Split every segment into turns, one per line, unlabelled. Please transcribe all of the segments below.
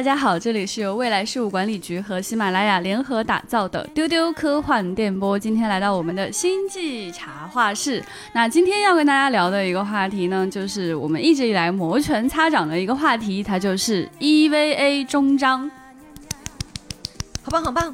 大家好，这里是由未来事务管理局和喜马拉雅联合打造的丢丢科幻电波。今天来到我们的星际茶话室，那今天要跟大家聊的一个话题呢，就是我们一直以来摩拳擦掌的一个话题，它就是 EVA 终章。
好棒，好棒！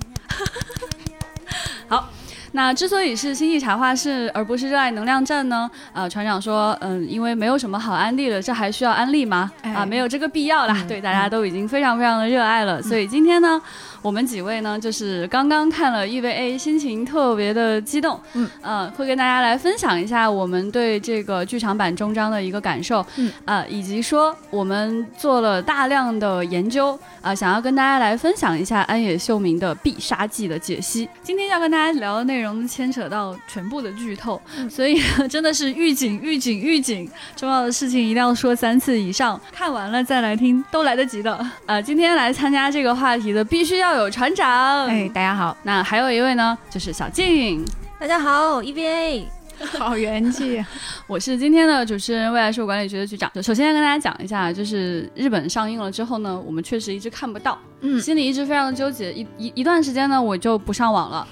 好。那之所以是星际茶话室，而不是热爱能量站呢？呃，船长说，嗯，因为没有什么好安利的，这还需要安利吗？啊，没有这个必要啦。对，大家都已经非常非常的热爱了，所以今天呢。我们几位呢，就是刚刚看了 EVA，心情特别的激动，嗯，呃，会跟大家来分享一下我们对这个剧场版终章的一个感受，嗯，啊，以及说我们做了大量的研究，啊，想要跟大家来分享一下安野秀明的必杀技的解析。今天要跟大家聊的内容牵扯到全部的剧透，所以真的是预警、预警、预警，重要的事情一定要说三次以上，看完了再来听都来得及的。呃，今天来参加这个话题的，必须要。有船长，
哎，大家好。
那还有一位呢，就是小静，
大家好。EVA，
好元气。
我是今天的主持人，未来事务管理局的局长。首先跟大家讲一下，就是日本上映了之后呢，我们确实一直看不到，嗯，心里一直非常的纠结。一一一段时间呢，我就不上网了，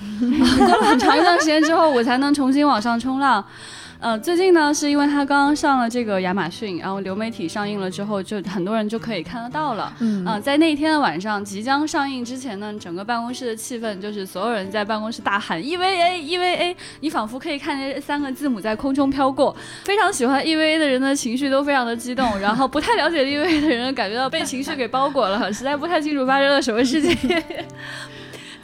过 了很长一段时间之后，我才能重新往上冲浪。呃，最近呢，是因为他刚刚上了这个亚马逊，然后流媒体上映了之后，就很多人就可以看得到了。嗯，啊，在那一天的晚上即将上映之前呢，整个办公室的气氛就是所有人在办公室大喊 EVA EVA，你仿佛可以看见三个字母在空中飘过。非常喜欢 EVA 的人的情绪都非常的激动，然后不太了解 EVA 的人感觉到被情绪给包裹了，实在不太清楚发生了什么事情。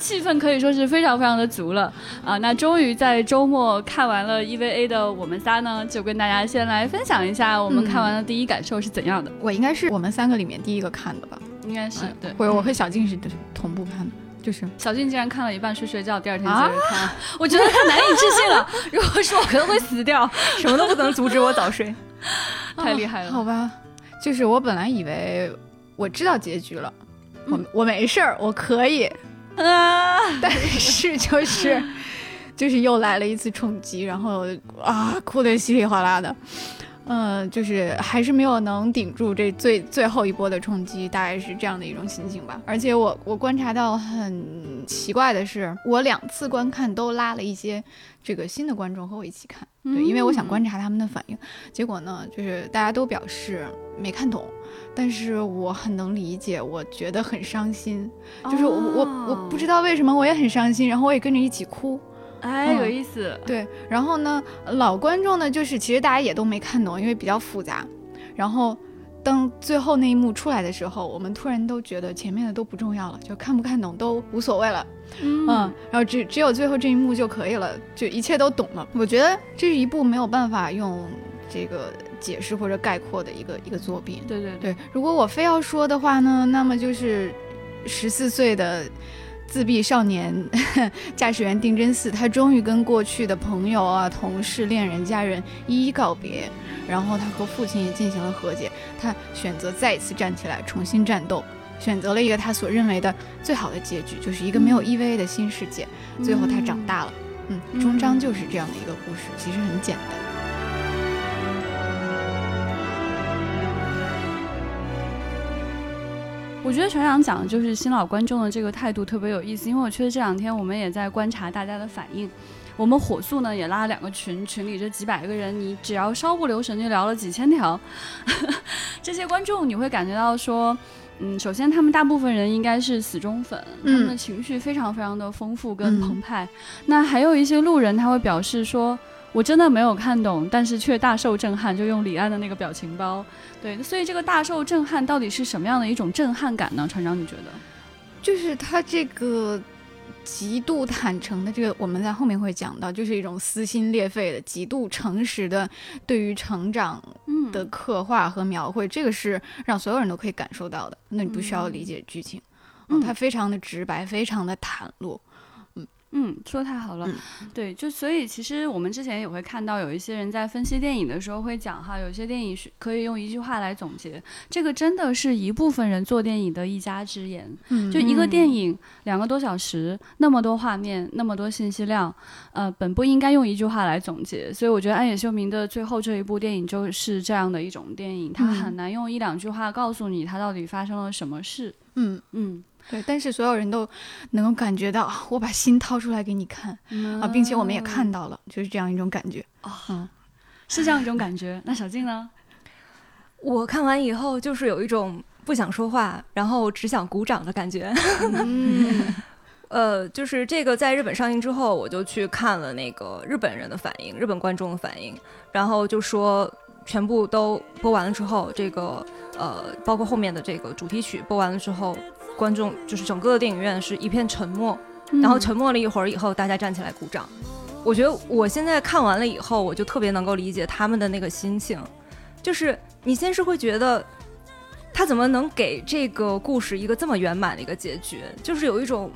气氛可以说是非常非常的足了啊！那终于在周末看完了 EVA 的我们仨呢，就跟大家先来分享一下我们看完的第一感受是怎样的。
我应该是我们三个里面第一个看的吧？
应该是对，
或者我和小静是同步看的，就是
小静竟然看了一半睡睡觉，第二天接着看，我觉得他难以置信了。如果说我可能会死掉，
什么都不能阻止我早睡，
太厉害了。
好吧，就是我本来以为我知道结局了，我我没事儿，我可以。啊！但是就是，就是又来了一次冲击，然后啊，哭得稀里哗啦的，嗯，就是还是没有能顶住这最最后一波的冲击，大概是这样的一种心情吧。而且我我观察到很奇怪的是，我两次观看都拉了一些这个新的观众和我一起看，对，因为我想观察他们的反应。结果呢，就是大家都表示没看懂。但是我很能理解，我觉得很伤心，就是我我我不知道为什么我也很伤心，然后我也跟着一起哭，
哎，有意思。
对，然后呢，老观众呢，就是其实大家也都没看懂，因为比较复杂。然后当最后那一幕出来的时候，我们突然都觉得前面的都不重要了，就看不看懂都无所谓了，嗯，然后只只有最后这一幕就可以了，就一切都懂了。我觉得这是一部没有办法用这个。解释或者概括的一个一个作品，
对对
对。如果我非要说的话呢，那么就是十四岁的自闭少年 驾驶员丁真寺，他终于跟过去的朋友啊、同事、恋人、家人一一告别，然后他和父亲也进行了和解，他选择再一次站起来，重新战斗，选择了一个他所认为的最好的结局，就是一个没有 EVA 的新世界。最后他长大了，嗯，终章就是这样的一个故事，其实很简单。
我觉得船长讲的就是新老观众的这个态度特别有意思，因为我确实这两天我们也在观察大家的反应。我们火速呢也拉了两个群，群里这几百个人，你只要稍不留神就聊了几千条。这些观众你会感觉到说，嗯，首先他们大部分人应该是死忠粉，他们的情绪非常非常的丰富跟澎湃。那还有一些路人他会表示说。我真的没有看懂，但是却大受震撼，就用李安的那个表情包。对，所以这个大受震撼到底是什么样的一种震撼感呢？船长，你觉得？
就是他这个极度坦诚的这个，我们在后面会讲到，就是一种撕心裂肺的、极度诚实的对于成长的刻画和描绘，这个是让所有人都可以感受到的。那你不需要理解剧情，嗯，他非常的直白，非常的袒露。
嗯，说太好了，对，就所以其实我们之前也会看到有一些人在分析电影的时候会讲哈，有些电影是可以用一句话来总结，这个真的是一部分人做电影的一家之言。嗯，就一个电影两个多小时，那么多画面，那么多信息量，呃，本不应该用一句话来总结。所以我觉得安野秀明的最后这一部电影就是这样的一种电影，他很难用一两句话告诉你他到底发生了什么事。
嗯嗯，对。但是所有人都能够感觉到，我把心掏出来给你看啊，并且我们也看到了，就是这样一种感觉
啊，嗯，是这样一种感觉。那小静呢？
我看完以后就是有一种不想说话，然后只想鼓掌的感觉。呃，就是这个在日本上映之后，我就去看了那个日本人的反应，日本观众的反应，然后就说全部都播完了之后，这个呃，包括后面的这个主题曲播完了之后，观众就是整个的电影院是一片沉默，然后沉默了一会儿以后，大家站起来鼓掌。我觉得我现在看完了以后，我就特别能够理解他们的那个心情，就是你先是会觉得他怎么能给这个故事一个这么圆满的一个结局，就是有一种。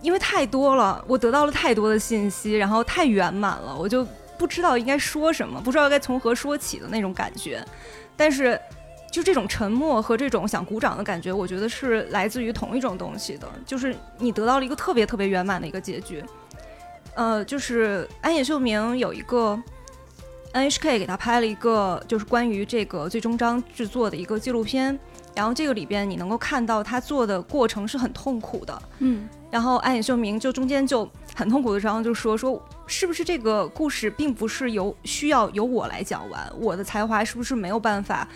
因为太多了，我得到了太多的信息，然后太圆满了，我就不知道应该说什么，不知道该从何说起的那种感觉。但是，就这种沉默和这种想鼓掌的感觉，我觉得是来自于同一种东西的，就是你得到了一个特别特别圆满的一个结局。呃，就是安野秀明有一个 NHK 给他拍了一个，就是关于这个最终章制作的一个纪录片，然后这个里边你能够看到他做的过程是很痛苦的，嗯。然后安野秀明就中间就很痛苦的时候就说说是不是这个故事并不是由需要由我来讲完，我的才华是不是没有办法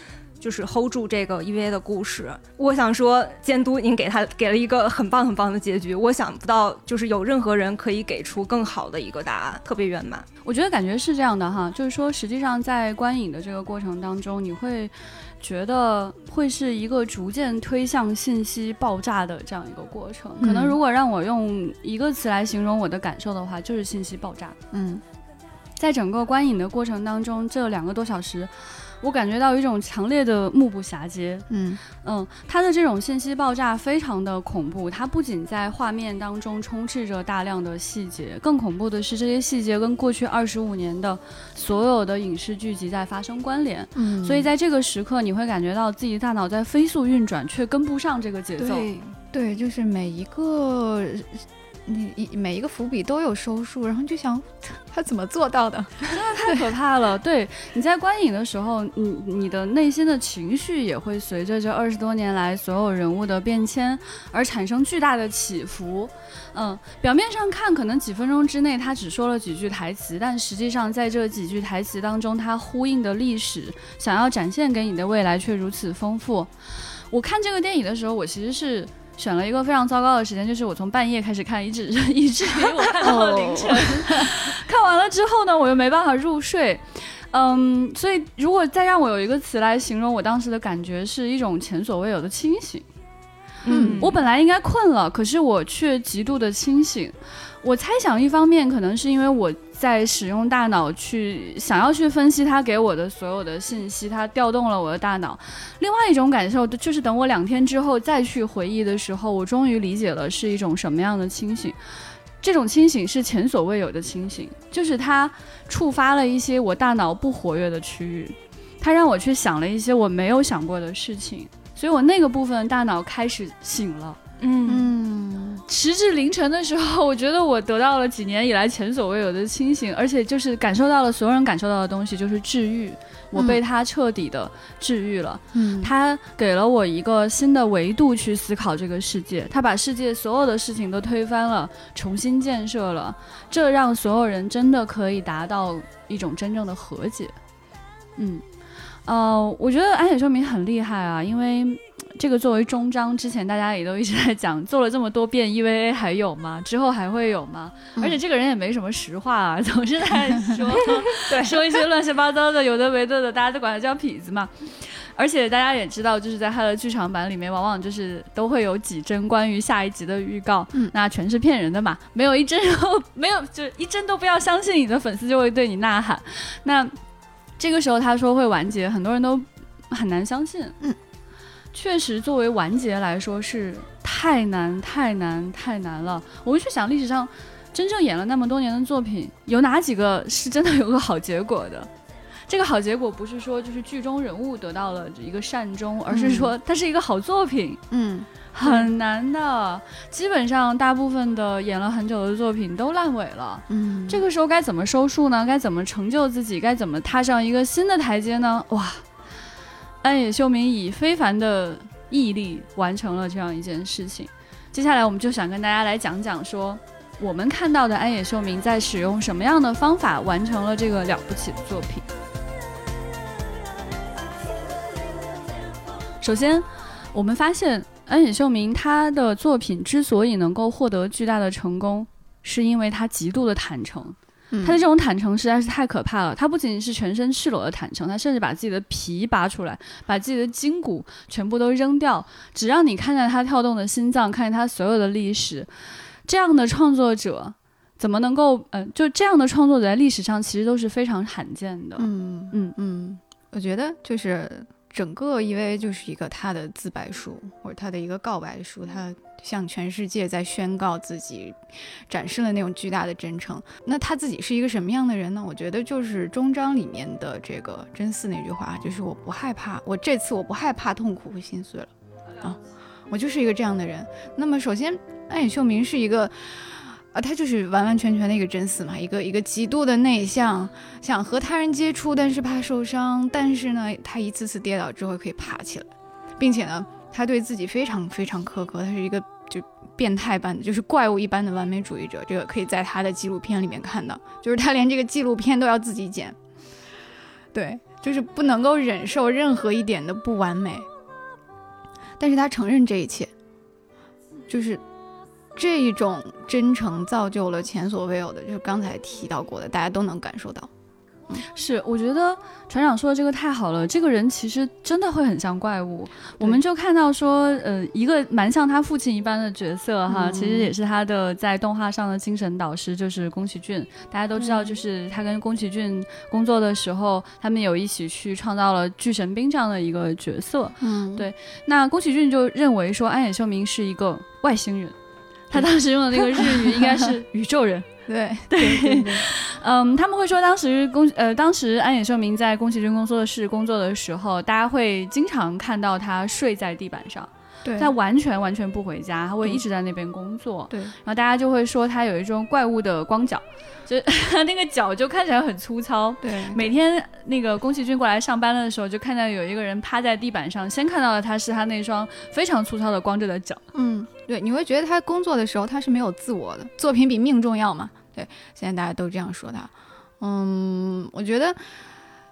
就是 hold 住这个 EVA 的故事？我想说监督您给他给了一个很棒很棒的结局，我想不到就是有任何人可以给出更好的一个答案，特别圆满。
我觉得感觉是这样的哈，就是说实际上在观影的这个过程当中，你会。觉得会是一个逐渐推向信息爆炸的这样一个过程。可能如果让我用一个词来形容我的感受的话，就是信息爆炸。嗯，在整个观影的过程当中，这两个多小时。我感觉到一种强烈的目不暇接，嗯嗯，它的这种信息爆炸非常的恐怖。它不仅在画面当中充斥着大量的细节，更恐怖的是这些细节跟过去二十五年的所有的影视剧集在发生关联。嗯，所以在这个时刻，你会感觉到自己大脑在飞速运转，却跟不上这个节奏。
对，对，就是每一个。你一每一个伏笔都有收束，然后就想他怎么做到的？
真的太可怕了。对，你在观影的时候，你你的内心的情绪也会随着这二十多年来所有人物的变迁而产生巨大的起伏。嗯，表面上看可能几分钟之内他只说了几句台词，但实际上在这几句台词当中，他呼应的历史想要展现给你的未来却如此丰富。我看这个电影的时候，我其实是。选了一个非常糟糕的时间，就是我从半夜开始看，一直 一直我看到了凌晨。看完了之后呢，我又没办法入睡。嗯，所以如果再让我有一个词来形容我当时的感觉，是一种前所未有的清醒。嗯，我本来应该困了，可是我却极度的清醒。我猜想，一方面可能是因为我。在使用大脑去想要去分析他给我的所有的信息，他调动了我的大脑。另外一种感受就是，等我两天之后再去回忆的时候，我终于理解了是一种什么样的清醒。这种清醒是前所未有的清醒，就是它触发了一些我大脑不活跃的区域，它让我去想了一些我没有想过的事情，所以我那个部分大脑开始醒了。嗯，时至凌晨的时候，我觉得我得到了几年以来前所未有的清醒，而且就是感受到了所有人感受到的东西，就是治愈。我被他彻底的治愈了。嗯，他给了我一个新的维度去思考这个世界，他把世界所有的事情都推翻了，重新建设了，这让所有人真的可以达到一种真正的和解。嗯，呃，我觉得安野秀明很厉害啊，因为。这个作为终章，之前大家也都一直在讲，做了这么多遍 EVA 还有吗？之后还会有吗？而且这个人也没什么实话啊，总是在说，对，说一些乱七八糟的，有的没的的，大家都管他叫痞子嘛。而且大家也知道，就是在他的剧场版里面，往往就是都会有几帧关于下一集的预告，那全是骗人的嘛，没有一帧，没有就一帧都不要相信，你的粉丝就会对你呐喊。那这个时候他说会完结，很多人都很难相信，嗯。确实，作为完结来说是太难、太难、太难了。我们去想历史上真正演了那么多年的作品，有哪几个是真的有个好结果的？这个好结果不是说就是剧中人物得到了一个善终，而是说它是一个好作品。嗯，很难的。基本上大部分的演了很久的作品都烂尾了。嗯，这个时候该怎么收束呢？该怎么成就自己？该怎么踏上一个新的台阶呢？哇！安野秀明以非凡的毅力完成了这样一件事情。接下来我们就想跟大家来讲讲说，我们看到的安野秀明在使用什么样的方法完成了这个了不起的作品。首先，我们发现安野秀明他的作品之所以能够获得巨大的成功，是因为他极度的坦诚。他的这种坦诚实在是太可怕了。他不仅仅是全身赤裸的坦诚，他甚至把自己的皮拔出来，把自己的筋骨全部都扔掉，只让你看见他跳动的心脏，看见他所有的历史。这样的创作者怎么能够？嗯，就这样的创作者在历史上其实都是非常罕见的。
嗯嗯嗯，我觉得就是。整个 EVA 就是一个他的自白书，或者他的一个告白书，他向全世界在宣告自己，展示了那种巨大的真诚。那他自己是一个什么样的人呢？我觉得就是终章里面的这个真嗣那句话，就是我不害怕，我这次我不害怕痛苦和心碎了啊，我就是一个这样的人。那么首先，安野秀明是一个。啊，他就是完完全全的一个真嗣嘛，一个一个极度的内向，想和他人接触，但是怕受伤，但是呢，他一次次跌倒之后可以爬起来，并且呢，他对自己非常非常苛刻，他是一个就变态般的，就是怪物一般的完美主义者。这个可以在他的纪录片里面看到，就是他连这个纪录片都要自己剪，对，就是不能够忍受任何一点的不完美，但是他承认这一切，就是。这一种真诚造就了前所未有的，就是刚才提到过的，大家都能感受到。
是，我觉得船长说的这个太好了。这个人其实真的会很像怪物。我们就看到说，呃，一个蛮像他父亲一般的角色哈，其实也是他的在动画上的精神导师，就是宫崎骏。大家都知道，就是他跟宫崎骏工作的时候，他们有一起去创造了巨神兵这样的一个角色。
嗯，
对。那宫崎骏就认为说，安野秀明是一个外星人。他当时用的那个日语应该是 宇宙人，
对
对，嗯，他们会说当时宫呃，当时安野秀明在宫崎骏工作室工作的时候，大家会经常看到他睡在地板上。他完全完全不回家，他会一直在那边工作。
对，
然后大家就会说他有一种怪物的光脚，就 那个脚就看起来很粗糙。
对，
每天那个宫崎骏过来上班的时候，就看到有一个人趴在地板上，先看到的他是他那双非常粗糙的光着的脚。
嗯，对，你会觉得他工作的时候他是没有自我的，作品比命重要嘛？对，现在大家都这样说他。嗯，我觉得，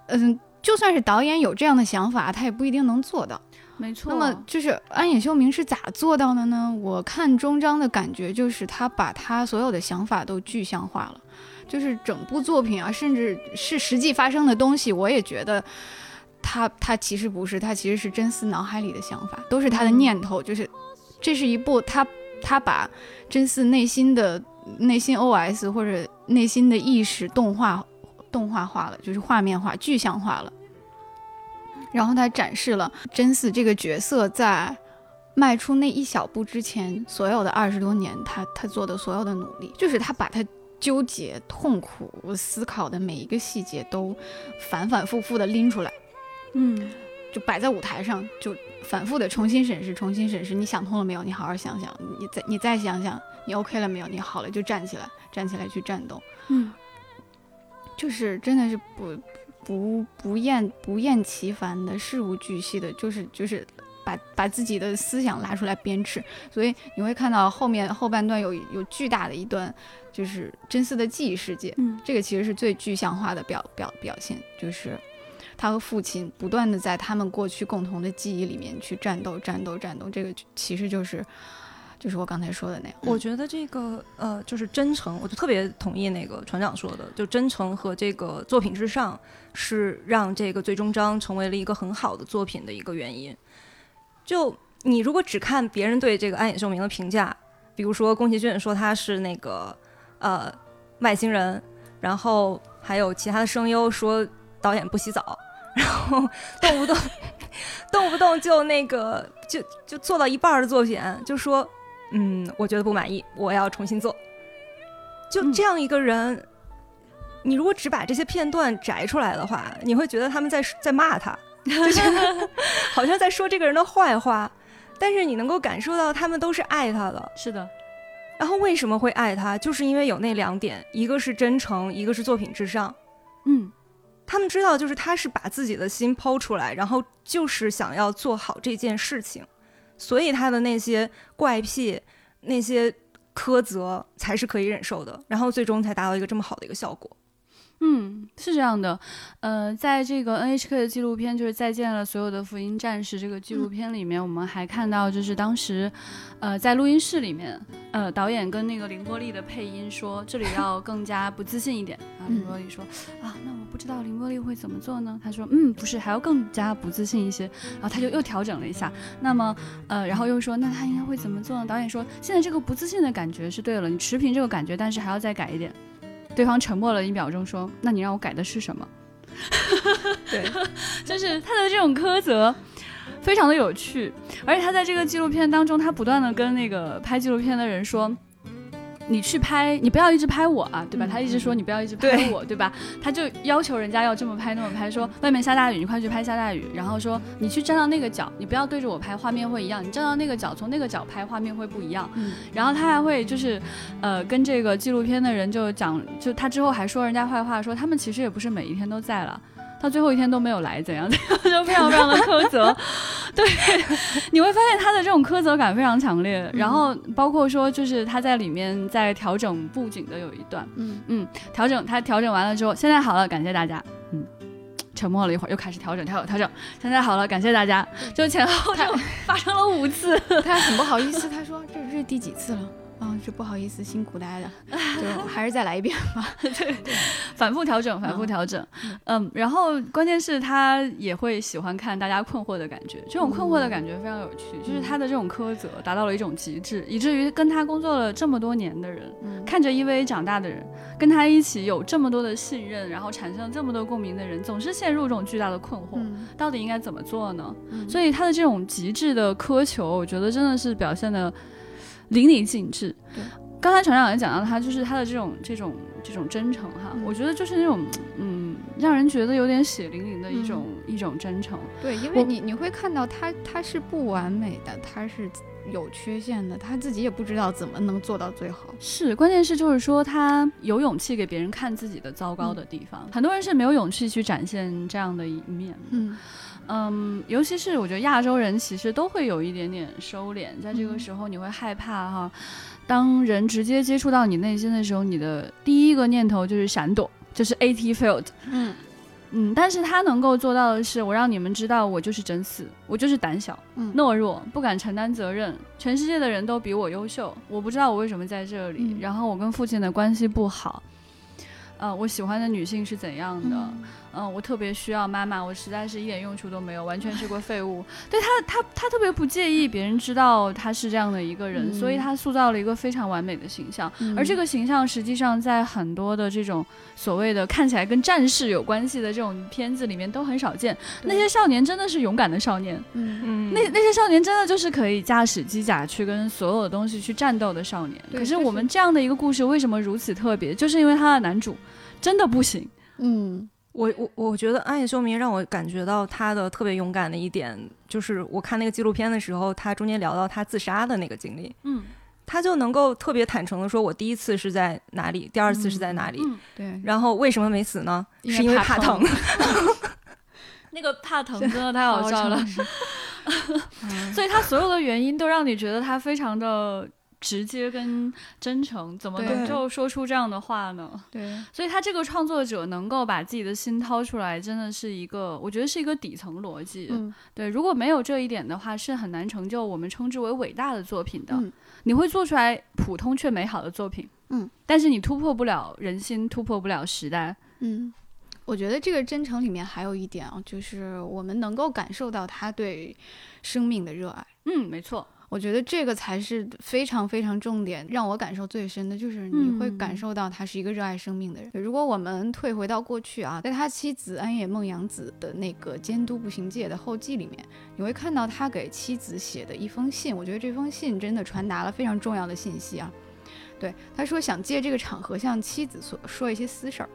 嗯，就算是导演有这样的想法，他也不一定能做到。
没错，
那么就是安野秀明是咋做到的呢？我看终章的感觉就是他把他所有的想法都具象化了，就是整部作品啊，甚至是实际发生的东西，我也觉得他他其实不是，他其实是真丝脑海里的想法，都是他的念头，就是这是一部他他把真嗣内心的内心 OS 或者内心的意识动画动画化了，就是画面化、具象化了。然后他展示了真嗣这个角色在迈出那一小步之前，所有的二十多年，他他做的所有的努力，就是他把他纠结、痛苦、思考的每一个细节都反反复复的拎出来，
嗯，
就摆在舞台上，就反复的重新审视、重新审视。你想通了没有？你好好想想。你再你再想想，你 OK 了没有？你好了就站起来，站起来去战斗。
嗯，
就是真的是不。不不厌不厌其烦的事无巨细的，就是就是把把自己的思想拉出来鞭笞，所以你会看到后面后半段有有巨大的一段，就是真丝的记忆世界，
嗯，
这个其实是最具象化的表表表现，就是他和父亲不断的在他们过去共同的记忆里面去战斗战斗战斗，这个其实就是。就是我刚才说的那样，
我觉得这个呃，就是真诚，我就特别同意那个船长说的，就真诚和这个作品之上，是让这个最终章成为了一个很好的作品的一个原因。就你如果只看别人对这个安野秀明的评价，比如说宫崎骏说他是那个呃外星人，然后还有其他的声优说导演不洗澡，然后动不动动不动就那个就就做到一半的作品就说。嗯，我觉得不满意，我要重新做。就这样一个人，你如果只把这些片段摘出来的话，你会觉得他们在在骂他，好像在说这个人的坏话。但是你能够感受到他们都是爱他的，
是的。
然后为什么会爱他？就是因为有那两点，一个是真诚，一个是作品至上。
嗯，
他们知道，就是他是把自己的心抛出来，然后就是想要做好这件事情。所以他的那些怪癖、那些苛责才是可以忍受的，然后最终才达到一个这么好的一个效果。
嗯，是这样的，呃，在这个 NHK 的纪录片就是《再见了，所有的福音战士》这个纪录片里面，我们还看到就是当时，呃，在录音室里面，呃，导演跟那个林波丽的配音说，这里要更加不自信一点。然后凌波丽说，啊，那我不知道林波丽会怎么做呢？他说，嗯，不是，还要更加不自信一些。然后他就又调整了一下，那么，呃，然后又说，那他应该会怎么做呢？导演说，现在这个不自信的感觉是对了，你持平这个感觉，但是还要再改一点。对方沉默了一秒钟，说：“那你让我改的是什么？”
对，
就是他的这种苛责，非常的有趣。而且他在这个纪录片当中，他不断的跟那个拍纪录片的人说。你去拍，你不要一直拍我啊，对吧？他一直说你不要一直拍我，对吧？他就要求人家要这么拍那么拍，说外面下大雨，你快去拍下大雨。然后说你去站到那个角，你不要对着我拍，画面会一样。你站到那个角，从那个角拍，画面会不一样。然后他还会就是，呃，跟这个纪录片的人就讲，就他之后还说人家坏话，说他们其实也不是每一天都在了。他最后一天都没有来，怎样怎样，就非常非常的苛责。对，你会发现他的这种苛责感非常强烈。然后包括说，就是他在里面在调整布景的有一段，嗯嗯，调整他调整完了之后，现在好了，感谢大家。嗯，沉默了一会儿，又开始调整调整调整，现在好了，感谢大家。就前后就发生了五次，
他很不好意思，他说这这是第几次了？啊，这不好意思，辛苦大家了，就还是再来一遍吧。
对，反复调整，反复调整。嗯，然后关键是他也会喜欢看大家困惑的感觉，这种困惑的感觉非常有趣。就是他的这种苛责达到了一种极致，以至于跟他工作了这么多年的人，看着 EVA 长大的人，跟他一起有这么多的信任，然后产生这么多共鸣的人，总是陷入这种巨大的困惑，到底应该怎么做呢？所以他的这种极致的苛求，我觉得真的是表现的。淋漓尽致。
对，
刚才船长也讲到他，就是他的这种这种这种真诚哈，我觉得就是那种嗯，让人觉得有点血淋淋的一种一种真诚。
对，因为你你会看到他他是不完美的，他是有缺陷的，他自己也不知道怎么能做到最好。
是，关键是就是说他有勇气给别人看自己的糟糕的地方，很多人是没有勇气去展现这样的一面。嗯。嗯，尤其是我觉得亚洲人其实都会有一点点收敛，在这个时候你会害怕哈。当人直接接触到你内心的时候，你的第一个念头就是闪躲，就是 AT failed。嗯嗯，但是他能够做到的是，我让你们知道我就是真死，我就是胆小、懦弱，不敢承担责任。全世界的人都比我优秀，我不知道我为什么在这里。然后我跟父亲的关系不好，呃，我喜欢的女性是怎样的？嗯，我特别需要妈妈，我实在是一点用处都没有，完全是个废物。对他，他，他特别不介意别人知道他是这样的一个人，所以他塑造了一个非常完美的形象。而这个形象实际上在很多的这种所谓的看起来跟战士有关系的这种片子里面都很少见。那些少年真的是勇敢的少年，嗯嗯，那那些少年真的就是可以驾驶机甲去跟所有的东西去战斗的少年。可是我们这样的一个故事为什么如此特别？就是因为他的男主真的不行，
嗯。我我我觉得《暗夜秀明》让我感觉到他的特别勇敢的一点，就是我看那个纪录片的时候，他中间聊到他自杀的那个经历，嗯，他就能够特别坦诚的说，我第一次是在哪里，第二次是在哪里，
对，
然后为什么没死呢？是因为怕疼，
那个怕疼真的太好笑了，所以他所有的原因都让你觉得他非常的。直接跟真诚，怎么能够说出这样的话呢？
对，
所以他这个创作者能够把自己的心掏出来，真的是一个，我觉得是一个底层逻辑。嗯，对，如果没有这一点的话，是很难成就我们称之为伟大的作品的。你会做出来普通却美好的作品，嗯，但是你突破不了人心，突破不了时代。
嗯，我觉得这个真诚里面还有一点啊，就是我们能够感受到他对生命的热爱。
嗯，没错。
我觉得这个才是非常非常重点，让我感受最深的就是你会感受到他是一个热爱生命的人。如果我们退回到过去啊，在他妻子安野梦洋子的那个监督步行界的后记里面，你会看到他给妻子写的一封信。我觉得这封信真的传达了非常重要的信息啊。对，他说想借这个场合向妻子所说一些私事儿。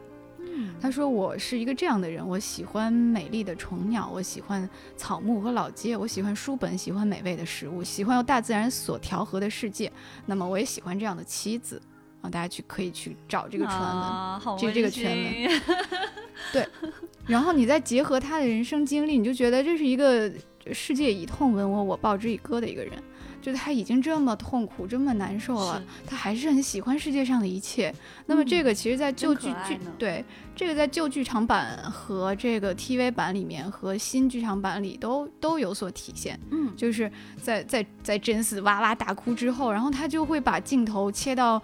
他说：“我是一个这样的人，我喜欢美丽的虫鸟，我喜欢草木和老街，我喜欢书本，喜欢美味的食物，喜欢由大自然所调和的世界。那么，我也喜欢这样的妻子啊！大家去可以去找这个传闻，这这个全文。对，然后你再结合他的人生经历，你就觉得这是一个世界以痛吻我，我报之以歌的一个人。就他已经这么痛苦，这么难受了，他还是很喜欢世界上的一切。那么这个其实，在旧剧剧对这个在旧剧场版和这个 TV 版里面和新剧场版里都都有所体现。
嗯，
就是在在在真嗣哇哇大哭之后，然后他就会把镜头切到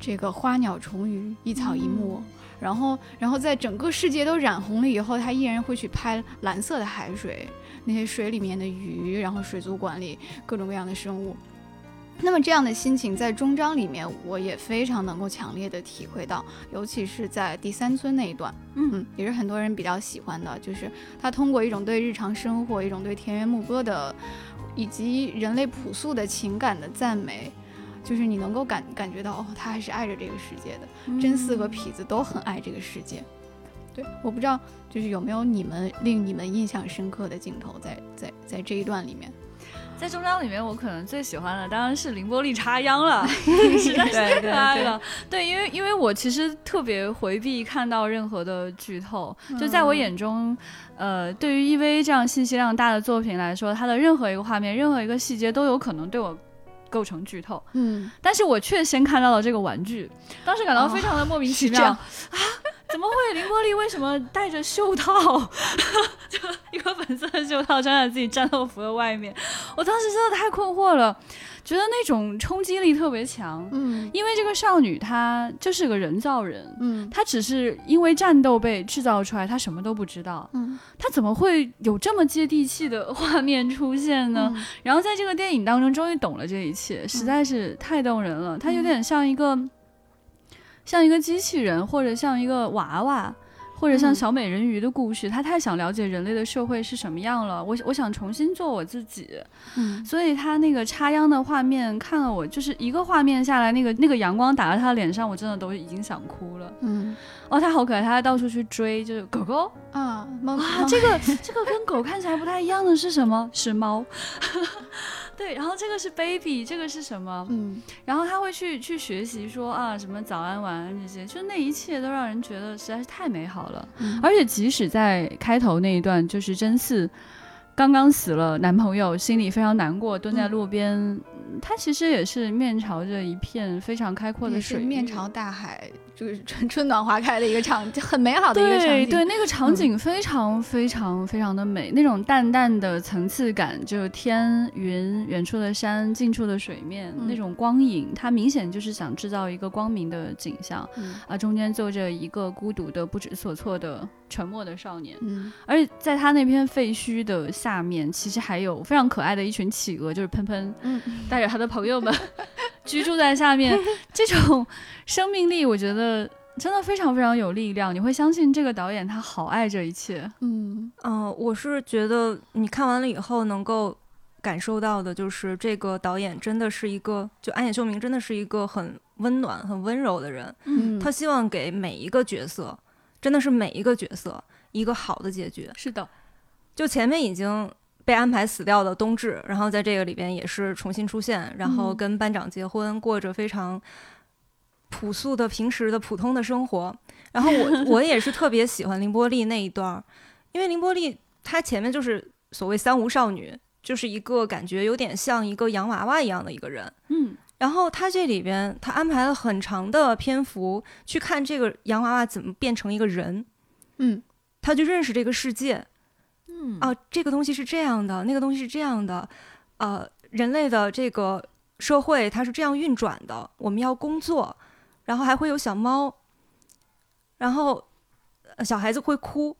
这个花鸟虫鱼、一草一木，然后然后在整个世界都染红了以后，他依然会去拍蓝色的海水。那些水里面的鱼，然后水族馆里各种各样的生物，那么这样的心情在终章里面，我也非常能够强烈的体会到，尤其是在第三村那一段，嗯，也是很多人比较喜欢的，就是他通过一种对日常生活、一种对田园牧歌的，以及人类朴素的情感的赞美，就是你能够感感觉到，哦，他还是爱着这个世界的，真嗣和痞子都很爱这个世界。对，我不知道，就是有没有你们令你们印象深刻的镜头，在在在这一段里面，
在终章里面，我可能最喜欢的当然是凌波丽插秧了，实在是太可爱了。对，因为因为我其实特别回避看到任何的剧透，就在我眼中，呃，对于 EV 这样信息量大的作品来说，它的任何一个画面、任何一个细节都有可能对我构成剧透。
嗯，
但是我却先看到了这个玩具，当时感到非常的莫名其妙 啊。怎么会？林波丽为什么戴着袖套？就一个粉色的袖套穿在自己战斗服的外面，我当时真的太困惑了，觉得那种冲击力特别强。
嗯，
因为这个少女她就是个人造人，
嗯，
她只是因为战斗被制造出来，她什么都不知道。
嗯，
她怎么会有这么接地气的画面出现呢？然后在这个电影当中，终于懂了这一切，实在是太动人了。她有点像一个。像一个机器人，或者像一个娃娃，或者像小美人鱼的故事，他太想了解人类的社会是什么样了。我我想重新做我自己，
嗯，
所以他那个插秧的画面看了我，就是一个画面下来，那个那个阳光打到他的脸上，我真的都已经想哭了。
嗯，
哦，他好可爱，他还到处去追，就是狗狗
啊，
猫啊，这个这个跟狗看起来不太一样的是什么？是猫。对，然后这个是 baby，这个是什么？
嗯，
然后他会去去学习说啊，什么早安晚安这些，就那一切都让人觉得实在是太美好了。而且即使在开头那一段，就是真嗣刚刚死了男朋友，心里非常难过，蹲在路边，他其实也是面朝着一片非常开阔的水，
面朝大海。就是春春暖花开的一个场，很美好的一个场景。
对，那个场景非常非常非常的美，那种淡淡的层次感，就天云、远处的山、近处的水面，那种光影，它明显就是想制造一个光明的景象。啊，中间坐着一个孤独的、不知所措的、沉默的少年。
嗯，
而且在他那片废墟的下面，其实还有非常可爱的一群企鹅，就是喷喷，带着他的朋友们。居住在下面，这种生命力，我觉得真的非常非常有力量。你会相信这个导演他好爱这一切。
嗯嗯，我是觉得你看完了以后能够感受到的，就是这个导演真的是一个，就安野秀明真的是一个很温暖、很温柔的人。
嗯，
他希望给每一个角色，真的是每一个角色一个好的结局。
是的，
就前面已经。被安排死掉的冬至，然后在这个里边也是重新出现，然后跟班长结婚，过着非常朴素的、平时的、普通的生活。然后我 我也是特别喜欢凌波丽那一段，因为凌波丽她前面就是所谓三无少女，就是一个感觉有点像一个洋娃娃一样的一个人。
嗯，
然后她这里边她安排了很长的篇幅去看这个洋娃娃怎么变成一个人。
嗯，
她就认识这个世界。啊，这个东西是这样的，那个东西是这样的，呃，人类的这个社会它是这样运转的。我们要工作，然后还会有小猫，然后小孩子会哭，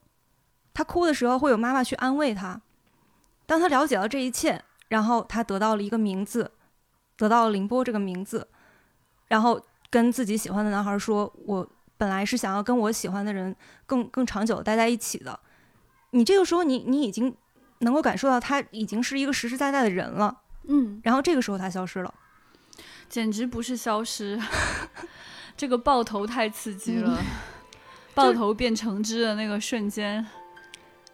他哭的时候会有妈妈去安慰他。当他了解到这一切，然后他得到了一个名字，得到了凌波这个名字，然后跟自己喜欢的男孩说：“我本来是想要跟我喜欢的人更更长久待在一起的。”你这个时候，你你已经能够感受到他已经是一个实实在在的人了，
嗯，
然后这个时候他消失了，
简直不是消失，这个爆头太刺激了，爆头变成汁的那个瞬间。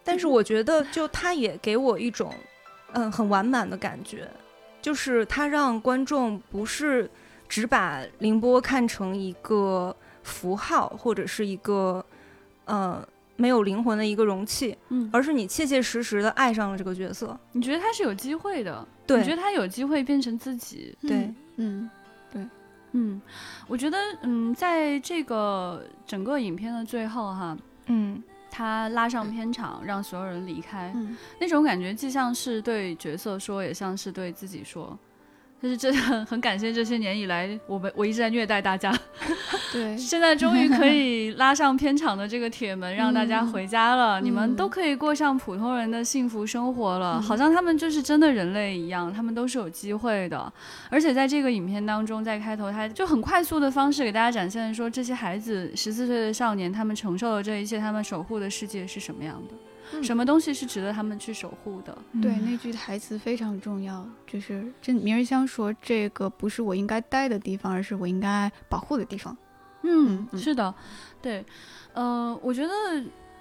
但是我觉得，就他也给我一种嗯很完满的感觉，就是他让观众不是只把凌波看成一个符号或者是一个呃。没有灵魂的一个容器，嗯，而是你切切实实的爱上了这个角色。
你觉得他是有机会的？
对，
你觉得他有机会变成自己？
对，
嗯，
对，嗯，我觉得，嗯，在这个整个影片的最后，哈，
嗯，
他拉上片场，让所有人离开，那种感觉既像是对角色说，也像是对自己说。就是真的 很感谢这些年以来，我们我一直在虐待大家。
对，
现在终于可以拉上片场的这个铁门，让大家回家了。你们都可以过上普通人的幸福生活了，好像他们就是真的人类一样，他们都是有机会的。而且在这个影片当中，在开头他就很快速的方式给大家展现说，这些孩子十四岁的少年，他们承受的这一切，他们守护的世界是什么样的。什么东西是值得他们去守护的？
对，那句台词非常重要，就是这明日香说：“这个不是我应该待的地方，而是我应该保护的地方。”
嗯，是的，对，呃，我觉得。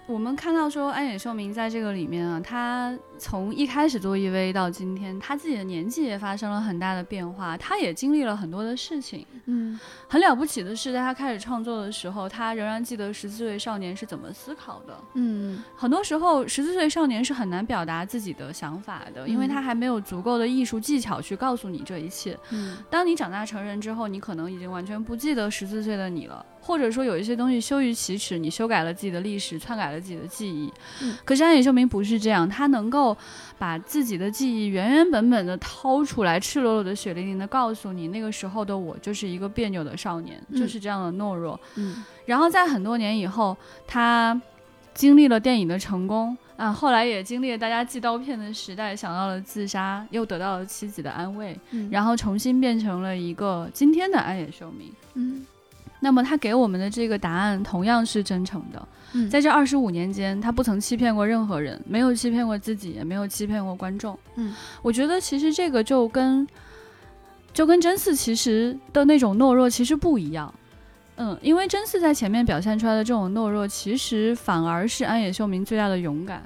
我们看到说安野秀明在这个里面啊，他从一开始做 EV 到今天，他自己的年纪也发生了很大的变化，他也经历了很多的事情。
嗯，
很了不起的是，在他开始创作的时候，他仍然记得十四岁少年是怎么思考的。
嗯，
很多时候十四岁少年是很难表达自己的想法的，因为他还没有足够的艺术技巧去告诉你这一切。
嗯，
当你长大成人之后，你可能已经完全不记得十四岁的你了。或者说有一些东西羞于启齿，你修改了自己的历史，篡改了自己的记忆。
嗯，
可是安野秀明不是这样，他能够把自己的记忆原原本本的掏出来，赤裸裸的、血淋淋的告诉你，那个时候的我就是一个别扭的少年，就是这样的懦弱。
嗯，
然后在很多年以后，他经历了电影的成功啊，后来也经历了大家寄刀片的时代，想到了自杀，又得到了妻子的安慰，然后重新变成了一个今天的安野秀明。
嗯。
那么他给我们的这个答案同样是真诚的，在这二十五年间，他不曾欺骗过任何人，没有欺骗过自己，也没有欺骗过观众。
嗯，
我觉得其实这个就跟就跟真嗣其实的那种懦弱其实不一样。嗯，因为真嗣在前面表现出来的这种懦弱，其实反而是安野秀明最大的勇敢。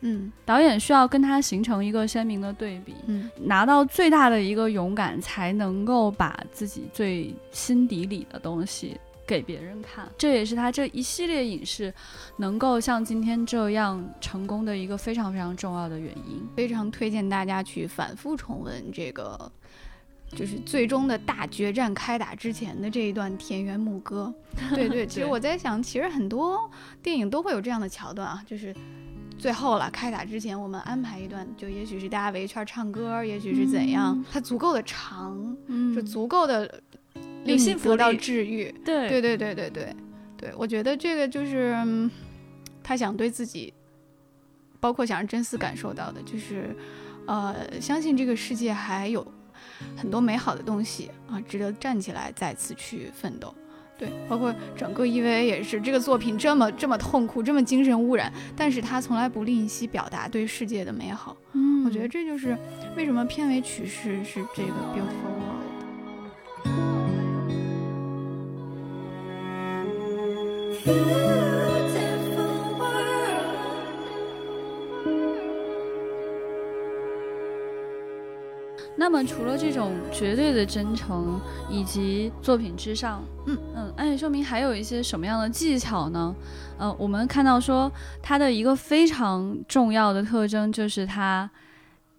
嗯，
导演需要跟他形成一个鲜明的对比，
嗯，
拿到最大的一个勇敢，才能够把自己最心底里的东西给别人看。这也是他这一系列影视能够像今天这样成功的一个非常非常重要的原因。
非常推荐大家去反复重温这个，就是最终的大决战开打之前的这一段田园牧歌。对对，其实我在想，其实很多电影都会有这样的桥段啊，就是。最后了，开打之前我们安排一段，就也许是大家围一圈唱歌，也许是怎样，它足够的长，嗯、就足够的令你得到治愈。
对
对对对对对对，我觉得这个就是他想对自己，包括想让真丝感受到的，就是呃，相信这个世界还有很多美好的东西啊，值得站起来再次去奋斗。对，包括整个 EVA 也是这个作品这么这么痛苦，这么精神污染，但是他从来不吝惜表达对世界的美好。
嗯，
我觉得这就是为什么片尾曲是是这个 Beautiful
那么，除了这种绝对的真诚以及作品之上，
嗯
嗯，安野秀明还有一些什么样的技巧呢？呃，我们看到说他的一个非常重要的特征就是他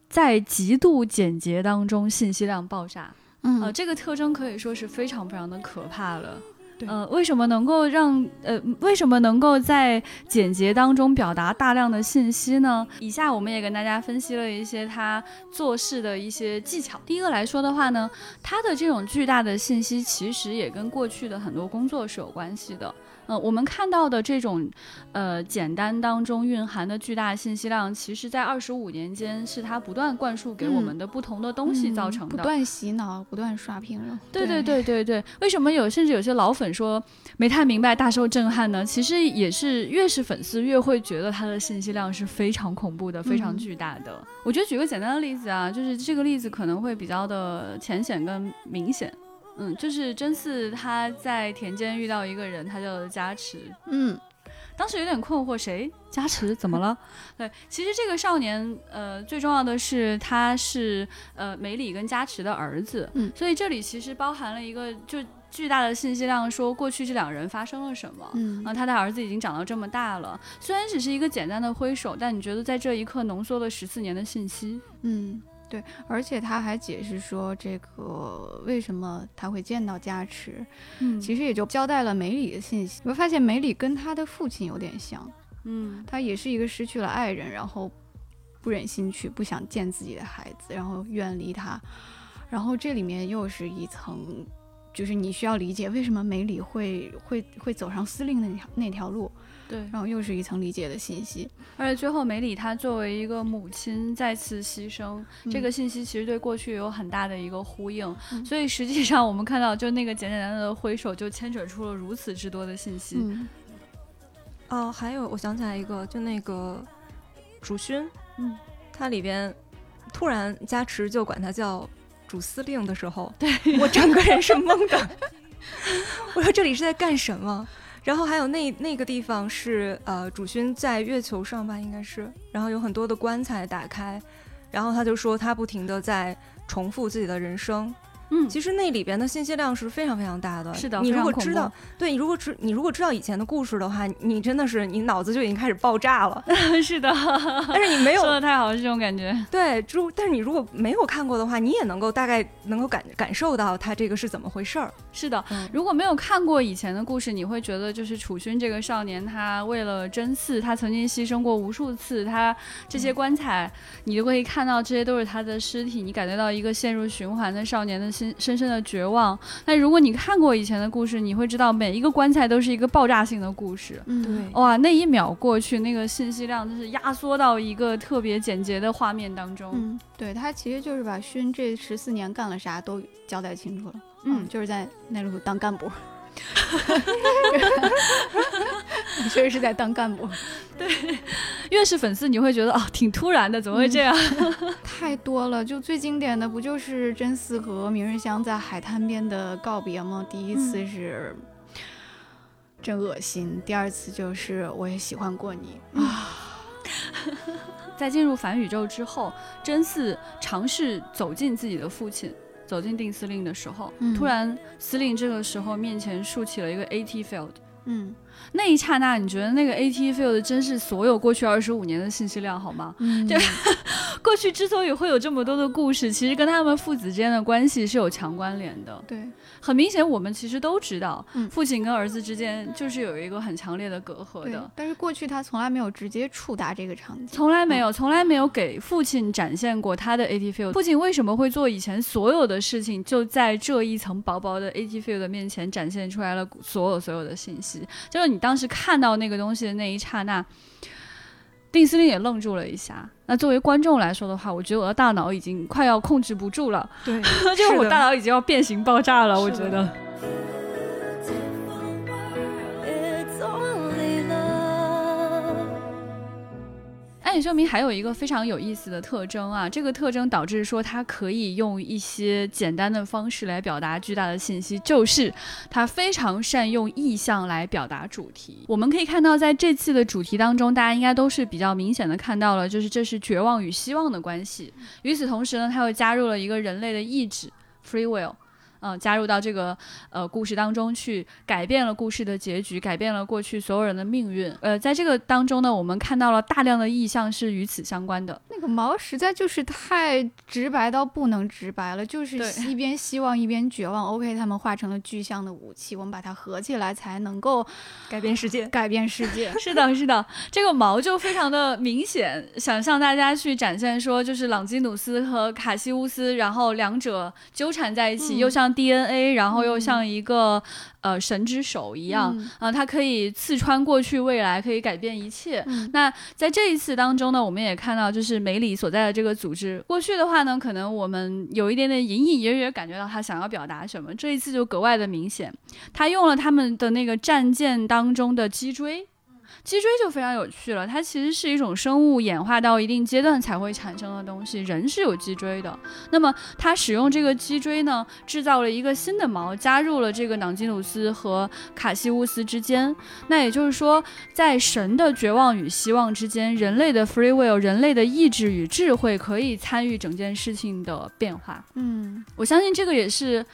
在极度简洁当中信息量爆炸，
嗯，
呃，这个特征可以说是非常非常的可怕了。
呃，
为什么能够让呃，为什么能够在简洁当中表达大量的信息呢？以下我们也跟大家分析了一些他做事的一些技巧。第一个来说的话呢，他的这种巨大的信息其实也跟过去的很多工作是有关系的。呃，我们看到的这种，呃，简单当中蕴含的巨大信息量，其实，在二十五年间，是它不断灌输给我们的不同的东西造成的，
不断洗脑，不断刷屏了。
对对对对对，为什么有甚至有些老粉说没太明白，大受震撼呢？其实也是越是粉丝越会觉得它的信息量是非常恐怖的，非常巨大的。我觉得举个简单的例子啊，就是这个例子可能会比较的浅显跟明显。嗯，就是真嗣他在田间遇到一个人，他叫加持。
嗯，
当时有点困惑，谁加持？怎么了？对，其实这个少年，呃，最重要的是他是呃梅里跟加持的儿子。
嗯，
所以这里其实包含了一个，就巨大的信息量，说过去这两人发生了什么。嗯，啊，他的儿子已经长到这么大了，虽然只是一个简单的挥手，但你觉得在这一刻浓缩了十四年的信息。
嗯，对，而且他还解释说这个为什么他会见到加持，嗯，其实也就交代了梅里的信息。你会发现梅里跟他的父亲有点像，嗯，他也是一个失去了爱人，然后不忍心去，不想见自己的孩子，然后远离他。然后这里面又是一层，就是你需要理解为什么梅里会会会走上司令那条那条路，
对，
然后又是一层理解的信息，
而且最后梅里她作为一个母亲再次牺牲，这个信息其实对过去有很大的一个呼应，所以实际上我们看到就那个简简单单的挥手就牵扯出了如此之多的信息。
哦，还有我想起来一个，就那个主勋，嗯，他里边突然加持就管他叫。主司令的时候，
对
我整个人是懵的。我说这里是在干什么？然后还有那那个地方是呃，主勋在月球上吧，应该是。然后有很多的棺材打开，然后他就说他不停的在重复自己的人生。嗯，其实那里边的信息量是非常非常大的。
是的，
你如果知道，对你如果知你如果知道以前的故事的话，你真的是你脑子就已经开始爆炸了。
是的，
但是你没有
说的太好，这种感觉。
对，就但是你如果没有看过的话，你也能够大概能够感感受到他这个是怎么回事儿。
是的，如果没有看过以前的故事，你会觉得就是楚勋这个少年，他为了真嗣，他曾经牺牲过无数次，他这些棺材，你就可以看到这些都是他的尸体，你感觉到一个陷入循环的少年的心深深的绝望。但如果你看过以前的故事，你会知道每一个棺材都是一个爆炸性的故事。
嗯，对，
哇，那一秒过去，那个信息量就是压缩到一个特别简洁的画面当中。
嗯，对他其实就是把勋这十四年干了啥都交代清楚了。嗯，就是在内陆当干部。你确实是在当干部。
对，越是粉丝，你会觉得哦，挺突然的，怎么会这样？
太多了，就最经典的不就是真嗣和明日香在海滩边的告别吗？第一次是真恶心，第二次就是我也喜欢过你啊。
在进入反宇宙之后，真嗣尝试走进自己的父亲。走进定司令的时候，突然司令这个时候面前竖起了一个 AT field，嗯。那一刹那，你觉得那个 AT field 真是所有过去二十五年的信息量好吗？对，过去之所以会有这么多的故事，其实跟他们父子之间的关系是有强关联的。
对，
很明显，我们其实都知道，父亲跟儿子之间就是有一个很强烈的隔阂的。
但是过去他从来没有直接触达这个场景，
从来没有，从来没有给父亲展现过他的 AT field。父亲为什么会做以前所有的事情，就在这一层薄薄的 AT field 面前展现出来了所有所有的信息，就是。你当时看到那个东西的那一刹那，丁司令也愣住了一下。那作为观众来说的话，我觉得我的大脑已经快要控制不住了，
对，
就是我大脑已经要变形爆炸了，我觉得。暗影秀明还有一个非常有意思的特征啊，这个特征导致说它可以用一些简单的方式来表达巨大的信息，就是它非常善用意象来表达主题。我们可以看到，在这次的主题当中，大家应该都是比较明显的看到了，就是这是绝望与希望的关系。与此同时呢，它又加入了一个人类的意志 （free will）。嗯，加入到这个呃故事当中去，改变了故事的结局，改变了过去所有人的命运。呃，在这个当中呢，我们看到了大量的意象是与此相关的。
那个毛实在就是太直白到不能直白了，就是一边希望一边绝望。OK，他们化成了具象的武器，我们把它合起来才能够
改变世界，
改变世界。
是的，是的，这个毛就非常的明显，想向大家去展现说，就是朗基努斯和卡西乌斯，然后两者纠缠在一起，又像。DNA，然后又像一个呃神之手一样，啊，它可以刺穿过去未来，可以改变一切。那在这一次当中呢，我们也看到，就是梅里所在的这个组织，过去的话呢，可能我们有一点点隐隐约约感觉到他想要表达什么，这一次就格外的明显，他用了他们的那个战舰当中的脊椎。脊椎就非常有趣了，它其实是一种生物演化到一定阶段才会产生的东西。人是有脊椎的，那么它使用这个脊椎呢，制造了一个新的毛，加入了这个朗基努斯和卡西乌斯之间。那也就是说，在神的绝望与希望之间，人类的 free will，人类的意志与智慧可以参与整件事情的变化。嗯，我相信这个也是。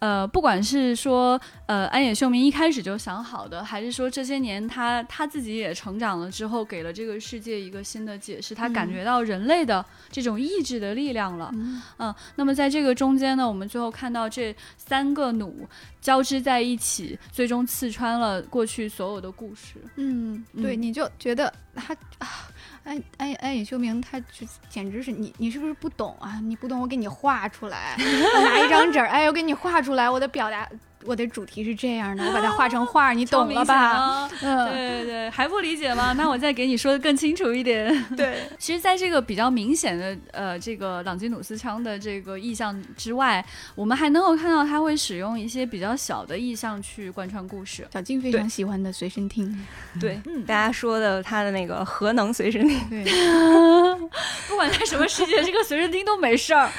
呃，不管是说呃安野秀明一开始就想好的，还是说这些年他他自己也成长了之后，给了这个世界一个新的解释，他感觉到人类的这种意志的力量了。嗯，那么在这个中间呢，我们最后看到这三个弩交织在一起，最终刺穿了过去所有的故事。
嗯，对，你就觉得他啊。哎哎哎！尹秀明，他就简直是你，你是不是不懂啊？你不懂，我给你画出来，拿一张纸，哎，我给你画出来，我的表达。我的主题是这样的，我把它画成画，你懂了吧？
嗯，对对对，还不理解吗？那我再给你说的更清楚一点。
对，
其实，在这个比较明显的呃，这个朗基努斯枪的这个意象之外，我们还能够看到他会使用一些比较小的意象去贯穿故事。
小静非常喜欢的随身听，
对，大家说的他的那个核能随身听，
对，
不管在什么世界，这个随身听都没事儿。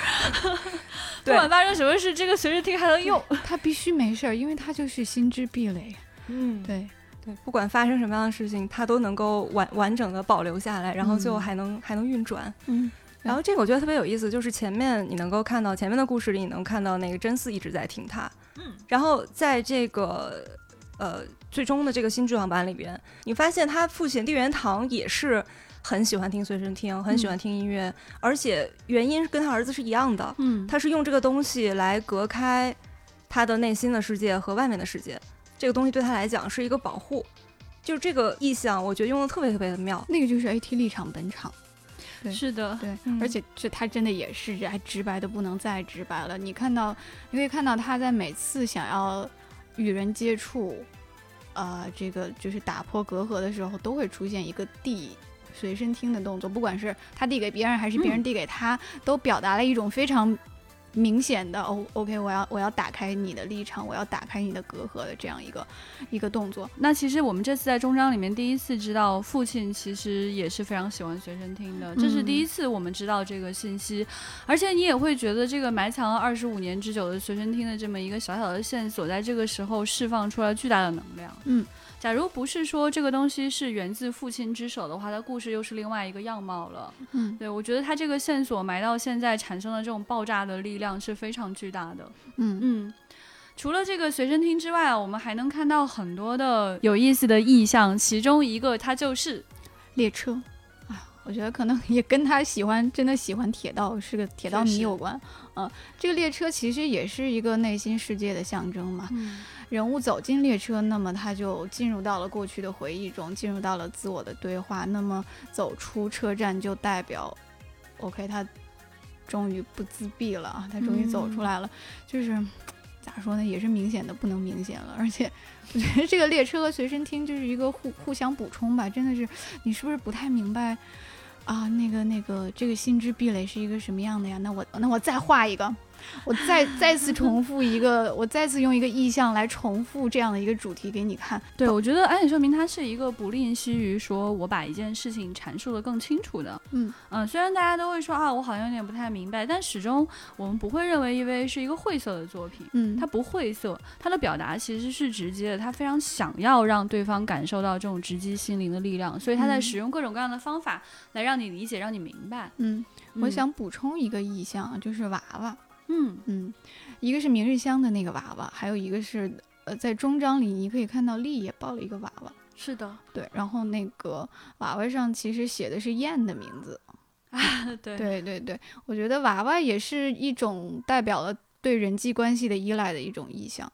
不管发生什么事，这个随时听还能用，
他必须没事儿，因为他就是心之壁垒。
嗯，
对
对，不管发生什么样的事情，他都能够完完整的保留下来，然后最后还能还能运转。
嗯，
然后这个我觉得特别有意思，就是前面你能够看到前面的故事里，你能看到那个真嗣一直在听他。
嗯，
然后在这个呃最终的这个新剧场版里边，你发现他父亲地元堂也是。很喜欢听随身听，很喜欢听音乐，而且原因跟他儿子是一样的。
嗯，
他是用这个东西来隔开他的内心的世界和外面的世界。这个东西对他来讲是一个保护，就是这个意象，我觉得用的特别特别的妙。
那个就是 AT 立场本场，对，
是的，
对，而且这他真的也是还直白的不能再直白了。你看到，你可以看到他在每次想要与人接触，呃，这个就是打破隔阂的时候，都会出现一个地。随身听的动作，不管是他递给别人还是别人递给他，都表达了一种非常明显的哦，OK，我要我要打开你的立场，我要打开你的隔阂的这样一个一个动作。
那其实我们这次在终章里面第一次知道，父亲其实也是非常喜欢随身听的，这是第一次我们知道这个信息，而且你也会觉得这个埋藏了二十五年之久的随身听的这么一个小小的线索，在这个时候释放出了巨大的能量。
嗯。
假如不是说这个东西是源自父亲之手的话，它故事又是另外一个样貌了。
嗯，
对我觉得它这个线索埋到现在产生的这种爆炸的力量是非常巨大的。
嗯
嗯，除了这个随身听之外，我们还能看到很多的有意思的意象，其中一个它就是
列车。啊，我觉得可能也跟他喜欢真的喜欢铁道是个铁道迷有关。嗯，这个列车其实也是一个内心世界的象征嘛。
嗯。
人物走进列车，那么他就进入到了过去的回忆中，进入到了自我的对话。那么走出车站就代表，OK，他终于不自闭了啊，他终于走出来了。就是咋说呢，也是明显的不能明显了。而且我觉得这个列车和随身听就是一个互互相补充吧。真的是，你是不是不太明白啊？那个那个，这个心之壁垒是一个什么样的呀？那我那我再画一个。我再再次重复一个，我再次用一个意象来重复这样的一个主题给你看。
对，我觉得安野秀明他是一个不吝惜于说我把一件事情阐述的更清楚的。
嗯
嗯，虽然大家都会说啊，我好像有点不太明白，但始终我们不会认为 EV 是一个晦涩的作品。
嗯，
它不晦涩，它的表达其实是直接的，他非常想要让对方感受到这种直击心灵的力量，所以他在使用各种各样的方法来让你理解，让你明白。
嗯，我想补充一个意象，就是娃娃。
嗯
嗯，一个是明日香的那个娃娃，还有一个是呃，在终章里你可以看到丽也抱了一个娃娃。
是的，
对。然后那个娃娃上其实写的是燕的名字。
啊，对
对对对，我觉得娃娃也是一种代表了对人际关系的依赖的一种意象。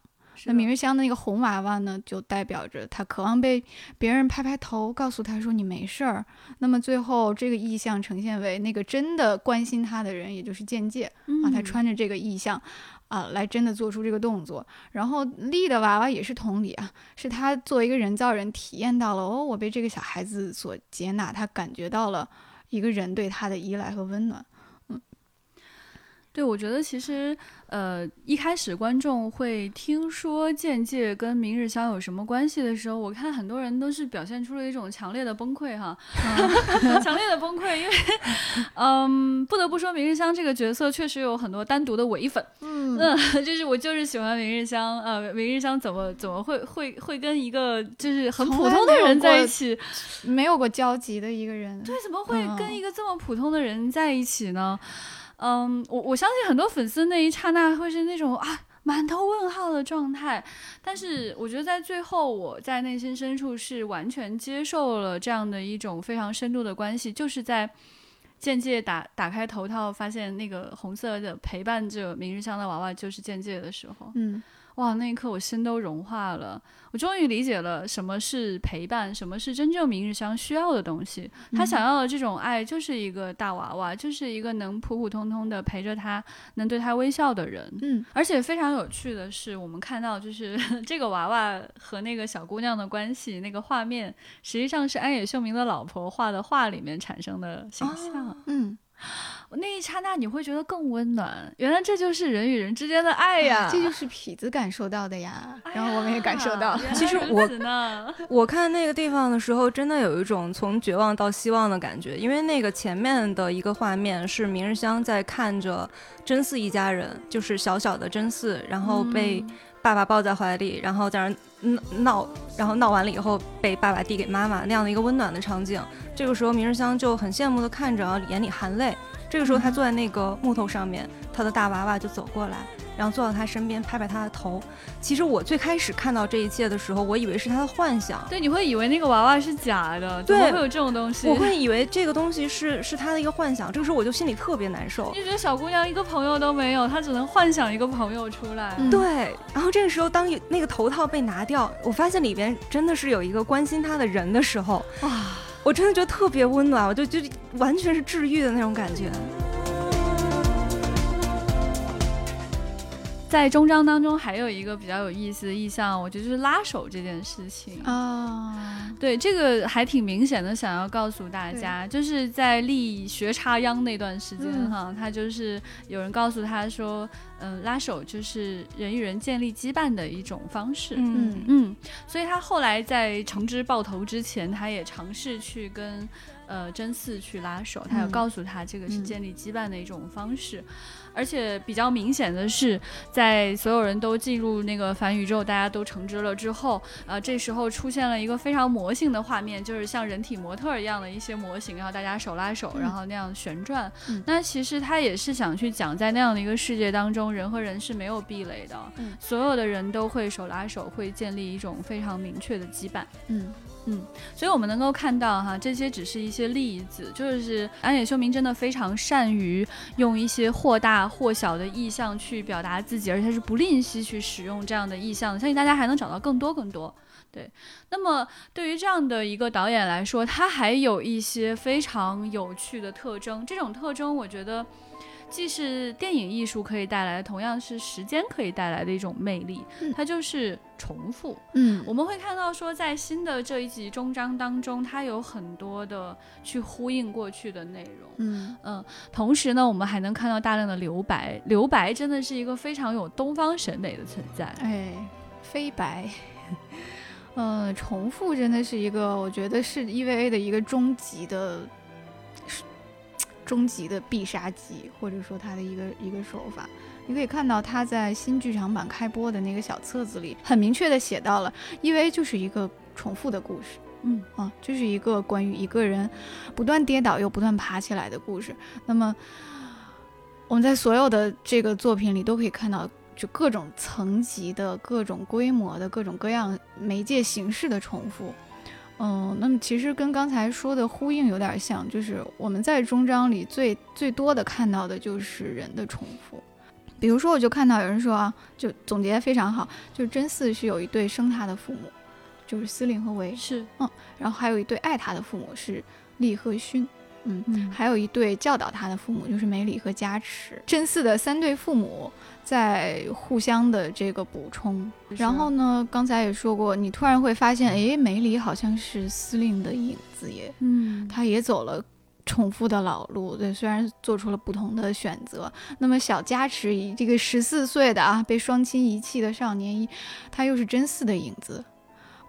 那明日香的那个红娃娃呢，就代表着他渴望被别人拍拍头，告诉他说你没事儿。那么最后这个意象呈现为那个真的关心他的人，也就是剑界啊，他穿着这个意象啊，来真的做出这个动作。然后丽的娃娃也是同理啊，是他作为一个人造人，体验到了哦，我被这个小孩子所接纳，他感觉到了一个人对他的依赖和温暖。嗯，
对，我觉得其实。呃，一开始观众会听说剑界跟明日香有什么关系的时候，我看很多人都是表现出了一种强烈的崩溃哈，强烈的崩溃，因为嗯，不得不说明日香这个角色确实有很多单独的伪粉，
嗯，
就是我就是喜欢明日香，呃，明日香怎么怎么会会会跟一个就是很普通的人在一起，
没有过交集的一个人，
对，怎么会跟一个这么普通的人在一起呢？嗯，嗯我我相信很多粉丝那一刹那会是那种啊，满头问号的状态。但是我觉得在最后，我在内心深处是完全接受了这样的一种非常深度的关系，就是在渐渐打打开头套，发现那个红色的陪伴着明日香的娃娃就是渐渐的时候，
嗯。
哇，那一刻我心都融化了，我终于理解了什么是陪伴，什么是真正明日香需要的东西。他想要的这种爱，就是一个大娃娃，就是一个能普普通通的陪着他，能对他微笑的人。
嗯，
而且非常有趣的是，我们看到就是 这个娃娃和那个小姑娘的关系，那个画面实际上是安野秀明的老婆画的画里面产生的形象。
嗯。
那一刹那你会觉得更温暖，原来这就是人与人之间的爱呀，
这就是痞子感受到的呀，然后我们也感受到。
其实我我看那个地方的时候，真的有一种从绝望到希望的感觉，因为那个前面的一个画面是明日香在看着真嗣一家人，就是小小的真嗣，然后被爸爸抱在怀里，然后在那闹，然后闹完了以后被爸爸递给妈妈那样的一个温暖的场景。这个时候明日香就很羡慕的看着，眼里含泪。这个时候，他坐在那个木头上面，他的大娃娃就走过来，然后坐到他身边，拍拍他的头。其实我最开始看到这一切的时候，我以为是他的幻想。
对，你会以为那个娃娃是假的，
对，
会有这种东西。
我会以为这个东西是是他的一个幻想。这个时候我就心里特别难受。
你觉得小姑娘一个朋友都没有，她只能幻想一个朋友出来。
对。然后这个时候，当那个头套被拿掉，我发现里边真的是有一个关心他的人的时候，哇，我真的觉得特别温暖，我就就完全是治愈的那种感觉。
在终章当中，还有一个比较有意思的意象，我觉得就是拉手这件事情。
啊。
对，这个还挺明显的，想要告诉大家，就是在立学插秧那段时间哈，他就是有人告诉他说，嗯，拉手就是人与人建立羁绊的一种方式。
嗯。
嗯，所以他后来在橙汁爆头之前，他也尝试去跟呃真嗣去拉手，他有告诉他这个是建立羁绊的一种方式。而且比较明显的是，在所有人都进入那个反宇宙，大家都成之了之后，呃，这时候出现了一个非常魔性的画面，就是像人体模特一样的一些模型，然后大家手拉手，然后那样旋转。那其实他也是想去讲，在那样的一个世界当中，人和人是没有壁垒的，所有的人都会手拉手，会建立一种非常明确的羁绊。
嗯。
嗯，所以我们能够看到哈，这些只是一些例子，就是安野秀明真的非常善于用一些或大或小的意象去表达自己，而且他是不吝惜去使用这样的意象，相信大家还能找到更多更多。对，那么对于这样的一个导演来说，他还有一些非常有趣的特征，这种特征我觉得。既是电影艺术可以带来，同样是时间可以带来的一种魅力。它就是重复。
嗯，
我们会看到说，在新的这一集终章当中，它有很多的去呼应过去的内容。
嗯
嗯，同时呢，我们还能看到大量的留白。留白真的是一个非常有东方审美的存在。
哎，非白。嗯，重复真的是一个，我觉得是 EVA 的一个终极的。终极的必杀技，或者说他的一个一个手法，你可以看到他在新剧场版开播的那个小册子里，很明确的写到了，因为就是一个重复的故事，
嗯
啊，就是一个关于一个人不断跌倒又不断爬起来的故事。那么我们在所有的这个作品里都可以看到，就各种层级的、各种规模的、各种各样媒介形式的重复。嗯，那么其实跟刚才说的呼应有点像，就是我们在终章里最最多的看到的就是人的重复。比如说，我就看到有人说啊，就总结非常好，就是真嗣是有一对生他的父母，就是司令和维，
是，
嗯，然后还有一对爱他的父母是利和勋，嗯，还有一对教导他的父母就是梅里和加持。真嗣的三对父母。在互相的这个补充，然后呢，刚才也说过，你突然会发现，哎，梅里好像是司令的影子耶，
嗯，
他也走了重复的老路，对，虽然做出了不同的选择。那么小加持以这个十四岁的啊，被双亲遗弃的少年，他又是真嗣的影子。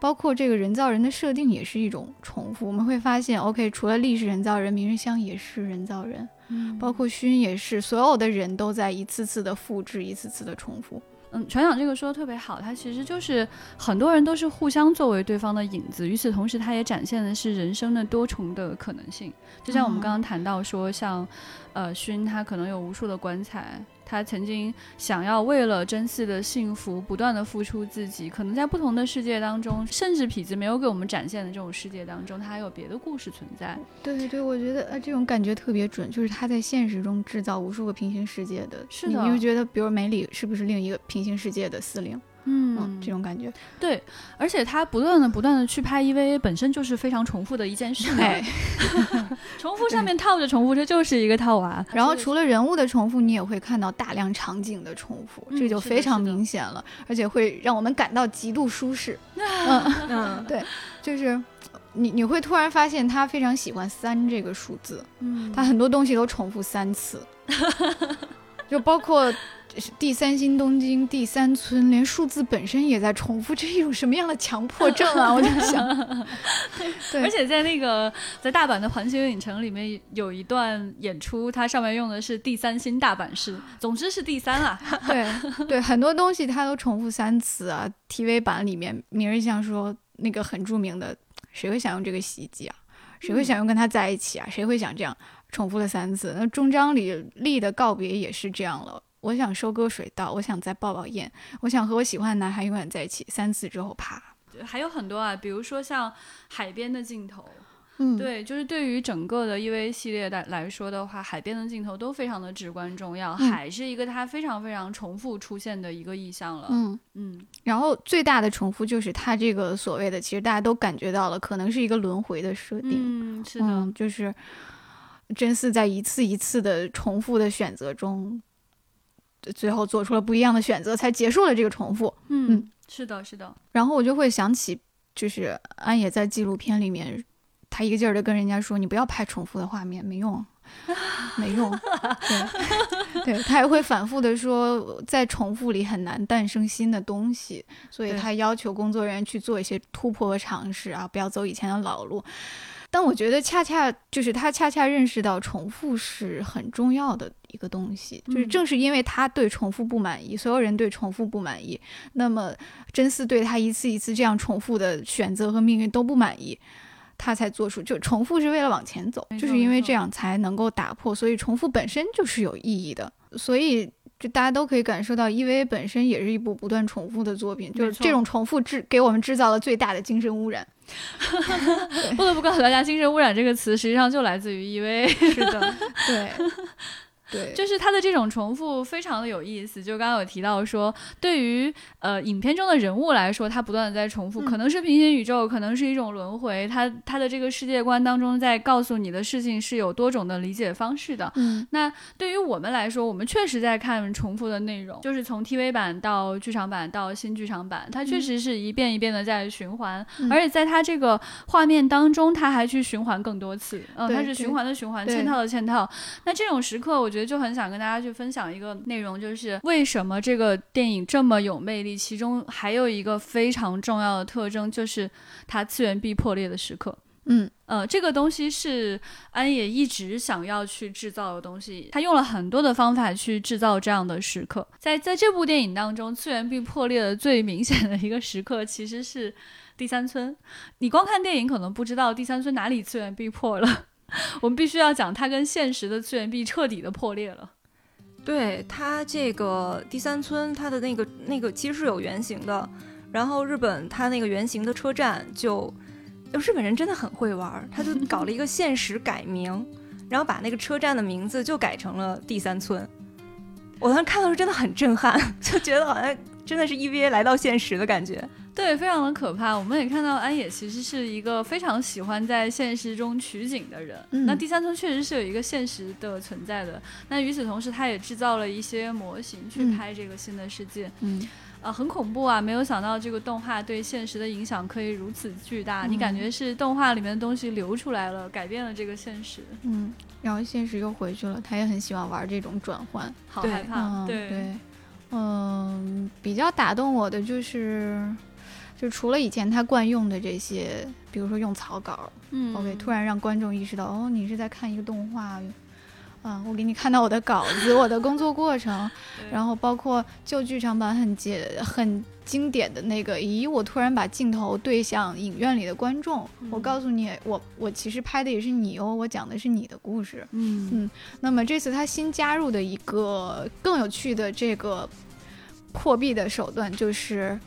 包括这个人造人的设定也是一种重复，我们会发现，OK，除了历史人造人，明日香也是人造人，
嗯，
包括勋也是，所有的人都在一次次的复制，一次次的重复。
嗯，船长这个说的特别好，他其实就是很多人都是互相作为对方的影子，与此同时，他也展现的是人生的多重的可能性。就像我们刚刚谈到说，像，呃，勋他可能有无数的棺材。他曾经想要为了真嗣的幸福不断的付出自己，可能在不同的世界当中，甚至痞子没有给我们展现的这种世界当中，他还有别的故事存在。
对对对，我觉得呃这种感觉特别准，就是他在现实中制造无数个平行世界的。
是的，
你就觉得，比如梅里是不是另一个平行世界的司令？嗯，这种感觉，
对，而且他不断的、不断的去拍 EVA，本身就是非常重复的一件事。
哎，
重复上面套着重复，这就是一个套娃。
然后除了人物的重复，你也会看到大量场景的重复，这就非常明显了，而且会让我们感到极度舒适。嗯嗯，对，就是你你会突然发现他非常喜欢三这个数字，嗯，他很多东西都重复三次，就包括。第三新东京第三村，连数字本身也在重复，这是一种什么样的强迫症啊？我在想，对，
而且在那个在大阪的环球影城里面有一段演出，它上面用的是第三新大阪市，总之是第三啊。
对对，很多东西它都重复三次啊。TV 版里面，明日香说那个很著名的，谁会想用这个洗衣机啊？谁会想用跟他在一起啊？谁会想这样重复了三次？那终章里丽的告别也是这样了。我想收割水稻，我想再抱抱燕，我想和我喜欢的男孩永远在一起。三次之后，啪，
还有很多啊，比如说像海边的镜头，嗯，对，就是对于整个的 EV 系列的来说的话，海边的镜头都非常的至关重要。海是一个它非常非常重复出现的一个意象了，嗯
嗯。然后最大的重复就是它这个所谓的，其实大家都感觉到了，可能是一个轮回的设定，
嗯，是的，
就是真嗣在一次一次的重复的选择中。最后做出了不一样的选择，才结束了这个重复。
嗯，是的，是的。
然后我就会想起，就是安野在纪录片里面，他一个劲儿的跟人家说：“你不要拍重复的画面，没用，没用。”对，对他也会反复的说，在重复里很难诞生新的东西，所以他要求工作人员去做一些突破和尝试啊，不要走以前的老路。但我觉得，恰恰就是他恰恰认识到重复是很重要的一个东西，就是正是因为他对重复不满意，所有人对重复不满意，那么真嗣对他一次一次这样重复的选择和命运都不满意，他才做出就重复是为了往前走，就是因为这样才能够打破，所以重复本身就是有意义的，所以。就大家都可以感受到，EVA 本身也是一部不断重复的作品，就是这种重复制给我们制造了最大的精神污染。
不得不告诉大家，“精神污染”这个词实际上就来自于 EVA。
是的，对。对，
就是它的这种重复非常的有意思。就刚刚有提到说，对于呃影片中的人物来说，他不断的在重复，可能是平行宇宙，可能是一种轮回。他他的这个世界观当中，在告诉你的事情是有多种的理解方式的。嗯，那对于我们来说，我们确实在看重复的内容，就是从 TV 版到剧场版到新剧场版，它确实是一遍一遍的在循环，而且在它这个画面当中，它还去循环更多次。嗯，它是循环的循环，嵌套的嵌套。那这种时刻，我觉得。就很想跟大家去分享一个内容，就是为什么这个电影这么有魅力。其中还有一个非常重要的特征，就是它次元壁破裂的时刻。
嗯
呃，这个东西是安野一直想要去制造的东西，他用了很多的方法去制造这样的时刻。在在这部电影当中，次元壁破裂的最明显的一个时刻，其实是第三村。你光看电影可能不知道第三村哪里次元壁破了。我们必须要讲，它跟现实的次元壁彻底的破裂了。
对它这个第三村，它的那个那个其实是有原型的。然后日本它那个原型的车站，就日本人真的很会玩，他就 搞了一个现实改名，然后把那个车站的名字就改成了第三村。我当时看到时候真的很震撼，就觉得好像真的是 EVA 来到现实的感觉。
对，非常的可怕。我们也看到安野其实是一个非常喜欢在现实中取景的人。那第三村确实是有一个现实的存在的。那与此同时，他也制造了一些模型去拍这个新的世界。
嗯，
啊，很恐怖啊！没有想到这个动画对现实的影响可以如此巨大。你感觉是动画里面的东西流出来了，改变了这个现实。
嗯，然后现实又回去了。他也很喜欢玩这种转换。
好害怕。
对对，嗯，比较打动我的就是。就除了以前他惯用的这些，比如说用草稿，嗯，OK，突然让观众意识到，哦，你是在看一个动画，啊，我给你看到我的稿子，我的工作过程，然后包括旧剧场版很简很经典的那个，咦，我突然把镜头对向影院里的观众，我告诉你，我我其实拍的也是你哦，我讲的是你的故事。嗯嗯。那么这次他新加入的一个更有趣的这个破壁的手段，就是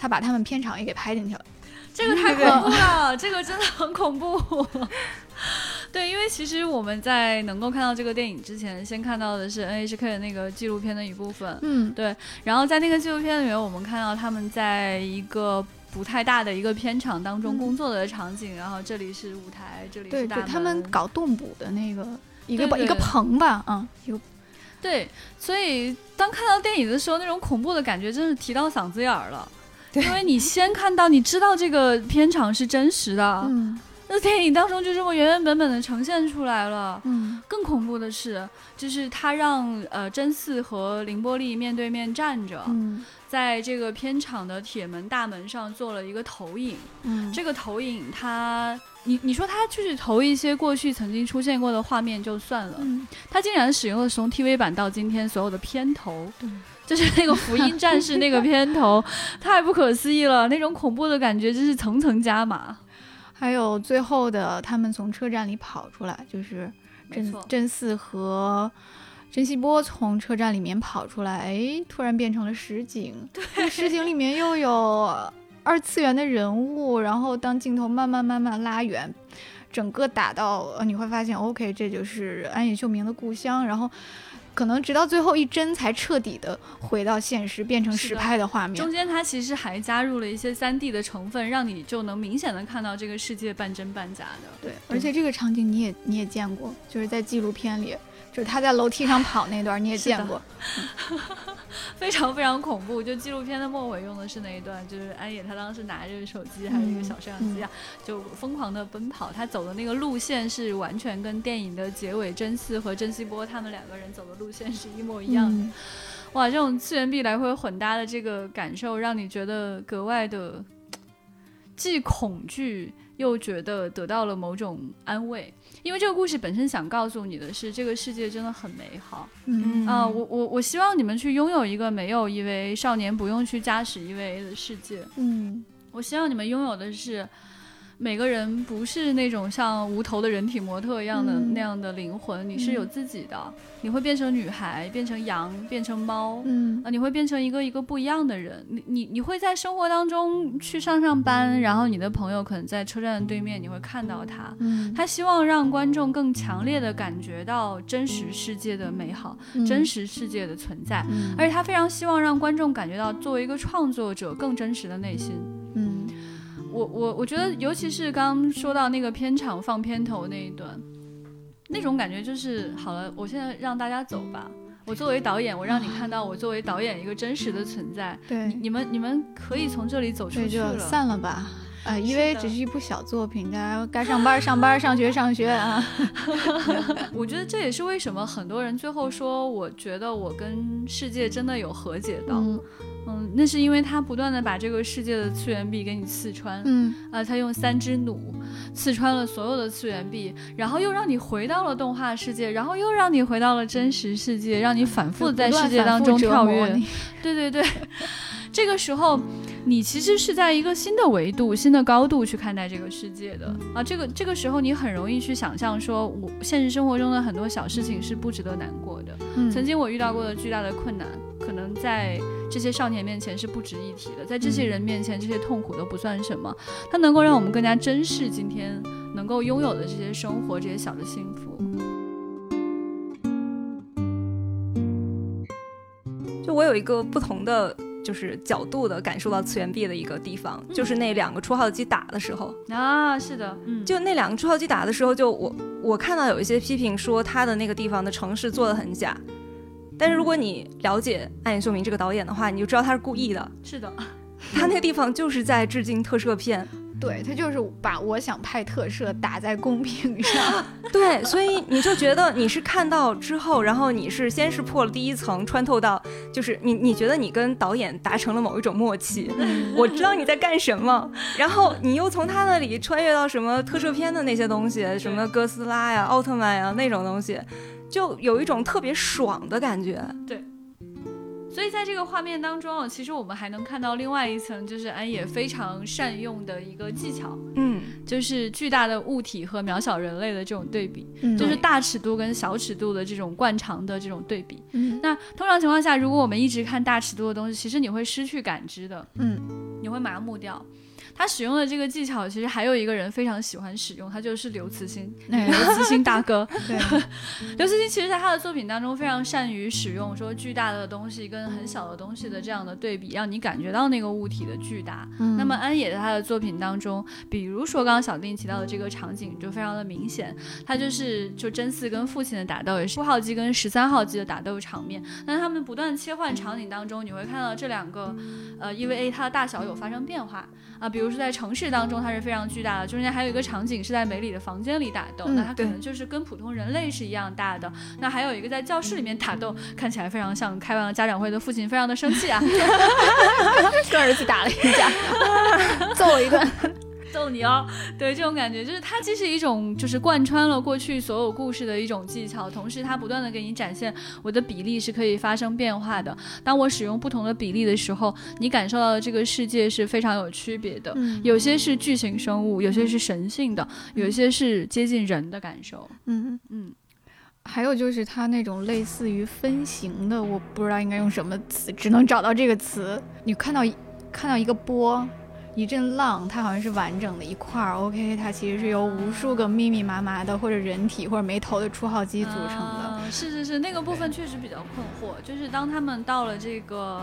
他把他们片场也给拍进去了。
这个太恐怖了，这个真的很恐怖。对，因为其实我们在能够看到这个电影之前，先看到的是 NHK 的那个纪录片的一部分。嗯，对。然后在那个纪录片里面，我们看到他们在一个不太大的一个片场当中工作的场景。然后这里是舞台，这里是大
门。对，他们搞动捕的那个一个一个棚吧，嗯，有。
对，所以当看到电影的时候，那种恐怖的感觉真是提到嗓子眼儿了。因为你先看到，你知道这个片场是真实的。嗯。那电影当中就这么原原本本的呈现出来了。嗯，更恐怖的是，就是他让呃真嗣和凌波丽面对面站着，在这个片场的铁门大门上做了一个投影。嗯，这个投影，他你你说他就是投一些过去曾经出现过的画面就算了，他竟然使用了从 TV 版到今天所有的片头，就是那个福音战士那个片头，太不可思议了，那种恐怖的感觉就是层层加码。
还有最后的，他们从车站里跑出来，就是真真嗣和真希波从车站里面跑出来，哎，突然变成了实景。
对，
实景里面又有二次元的人物，然后当镜头慢慢慢慢拉远，整个打到，呃，你会发现，OK，这就是安野秀明的故乡，然后。可能直到最后一帧才彻底的回到现实，变成实拍的画面。
中间它其实还加入了一些三 D 的成分，让你就能明显的看到这个世界半真半假的。
对，而且这个场景你也你也见过，就是在纪录片里。就是他在楼梯上跑那段，你也见过，
非常非常恐怖。就纪录片的末尾用的是那一段，就是安野他当时拿着手机还是一个小摄像机啊，就疯狂的奔跑。他走的那个路线是完全跟电影的结尾真嗣和真希波他们两个人走的路线是一模一样的。哇，这种次元壁来回混搭的这个感受，让你觉得格外的既恐惧。又觉得得到了某种安慰，因为这个故事本身想告诉你的是，这个世界真的很美好。嗯啊，我我我希望你们去拥有一个没有 EVA 少年不用去驾驶 EVA 的世界。嗯，我希望你们拥有的是。每个人不是那种像无头的人体模特一样的那样的灵魂，你是有自己的。你会变成女孩，变成羊，变成猫，嗯啊，你会变成一个一个不一样的人。你你你会在生活当中去上上班，然后你的朋友可能在车站的对面，你会看到他。嗯，他希望让观众更强烈的感觉到真实世界的美好，真实世界的存在，而且他非常希望让观众感觉到作为一个创作者更真实的内心。嗯。我我我觉得，尤其是刚刚说到那个片场放片头那一段，那种感觉就是好了。我现在让大家走吧。我作为导演，我让你看到我作为导演一个真实的存在。
对，
你们你们可以从这里走出去了。
散了吧。啊，因为只是一部小作品，大家该上班上班，上学上学啊。
我觉得这也是为什么很多人最后说，我觉得我跟世界真的有和解到。嗯，那是因为他不断的把这个世界的次元壁给你刺穿，嗯，啊，他用三只弩刺穿了所有的次元壁，然后又让你回到了动画世界，然后又让你回到了真实世界，让你反复的在世界当中跳跃。对对对，这个时候你其实是在一个新的维度、新的高度去看待这个世界的啊。这个这个时候你很容易去想象说，我现实生活中的很多小事情是不值得难过的。曾经我遇到过的巨大的困难，可能在。这些少年面前是不值一提的，在这些人面前，这些痛苦都不算什么。它能够让我们更加珍视今天能够拥有的这些生活，这些小的幸福。
就我有一个不同的就是角度的感受到次元壁的一个地方，就是那两个出号机打的时候
啊，是的，嗯，
就那两个出号机打的时候，就我我看到有一些批评说他的那个地方的城市做的很假。但是如果你了解暗野秀明这个导演的话，你就知道他是故意的。
是的，
他那个地方就是在致敬特摄片。
对他就是把我想拍特摄打在公屏上。
对，所以你就觉得你是看到之后，然后你是先是破了第一层，穿透到，就是你你觉得你跟导演达成了某一种默契，我知道你在干什么，然后你又从他那里穿越到什么特摄片的那些东西，什么哥斯拉呀、奥特曼呀那种东西。就有一种特别爽的感觉，
对，所以在这个画面当中，其实我们还能看到另外一层，就是安野非常善用的一个技巧，
嗯，
就是巨大的物体和渺小人类的这种对比，
嗯。
就是大尺度跟小尺度的这种惯常的这种对比。
嗯。
那通常情况下，如果我们一直看大尺度的东西，其实你会失去感知的，
嗯。
你会麻木掉。他使用的这个技巧，其实还有一个人非常喜欢使用，他就是刘慈欣，
哎
刘慈欣大哥。
对，
刘慈欣其实在他的作品当中非常善于使用说巨大的东西跟很小的东西的这样的对比，让你感觉到那个物体的巨大。
嗯
那么安野在他的作品当中，比如说刚刚小丁提到的这个场景就非常的明显，他就是就真嗣跟父亲的打斗，也是五号机跟十三号机的打斗场面。那他们不断切换场景当中，你会看到这两个呃 EVA 它的大小有发生变化啊，比如说在城市当中它是非常巨大的，中间还有一个场景是在梅里的房间里打斗，
嗯
那它可能就是跟普通人类是一样大的。那还有一个在教室里面打斗，看起来非常像开完了家长会的父亲，非常的生气啊。
跟儿子打了一架，揍了一顿。
揍你哦！对，这种感觉就是它既是一种就是贯穿了过去所有故事的一种技巧，同时它不断的给你展现我的比例是可以发生变化的。当我使用不同的比例的时候，你感受到的这个世界是非常有区别的。
嗯
有些是巨型生物，有些是神性的，有些是接近人的感受。
嗯，
嗯，
还有就是它那种类似于分形的，我不知道应该用什么词，只能找到这个词。你看到一看到一个波。一阵浪，它好像是完整的一块儿。OK，它其实是由无数个密密麻麻的或者人体或者没头的初号机组成的。
啊是是是，那个部分确实比较困惑。就是当他们到了这个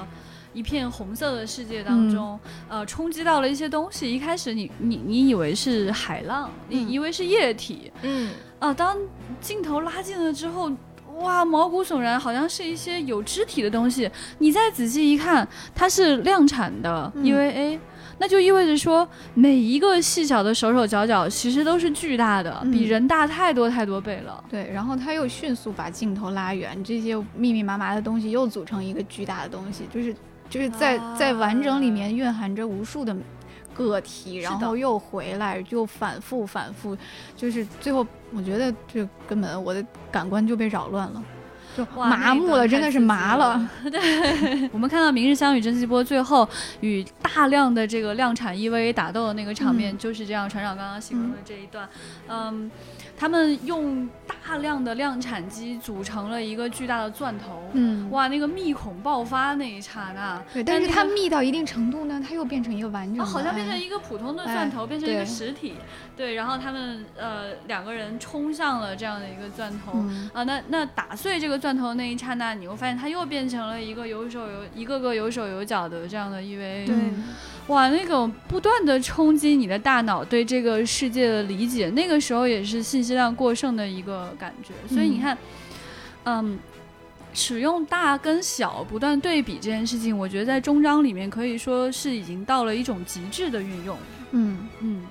一片红色的世界当中，呃，冲击到了一些东西。一开始你你你以为是海浪，你
嗯
以为是液体，
嗯，
啊、当镜头拉近了之后。哇，毛骨悚然，好像是一些有肢体的东西。你再仔细一看，它是量产的
嗯
EVA，、那就意味着说，每一个细小的手手脚脚其实都是巨大的，
嗯
比人大太多太多倍了。
对，然后他又迅速把镜头拉远，这些密密麻麻的东西又组成一个巨大的东西，就是就是在、在完整里面蕴含着无数的个体，然后又回来，又反复反复，就是最后我觉得就根本我的感官就被扰乱了。就麻木了，真的是麻了。。
对，我们看到《明日香与真希波》最后与大量的这个量产 EVA 打斗的那个场面，
嗯
就是这样。船长刚刚形容的这一段，嗯，他们用大量的量产机组成了一个巨大的钻头。
嗯，
哇，那个密孔爆发那一刹那，
对，但是它密到一定程度呢，它又变成一个完整的，
哦，好像变成
哎
一个普通的钻头，
哎
变成一个实体，对，然后他们呃两个人冲向了这样的一个钻头，
嗯。
啊，那那打碎这个钻头的那一刹那，你会发现它又变成了一个有手有一个个有手有脚的这样的 EVA，
对。
嗯
哇，那种不断的冲击你的大脑对这个世界的理解，那个时候也是信息量过剩的一个感觉，所以你
嗯
看，嗯。使用大跟小不断对比这件事情，我觉得在中章里面可以说是已经到了一种极致的运用。
嗯
嗯，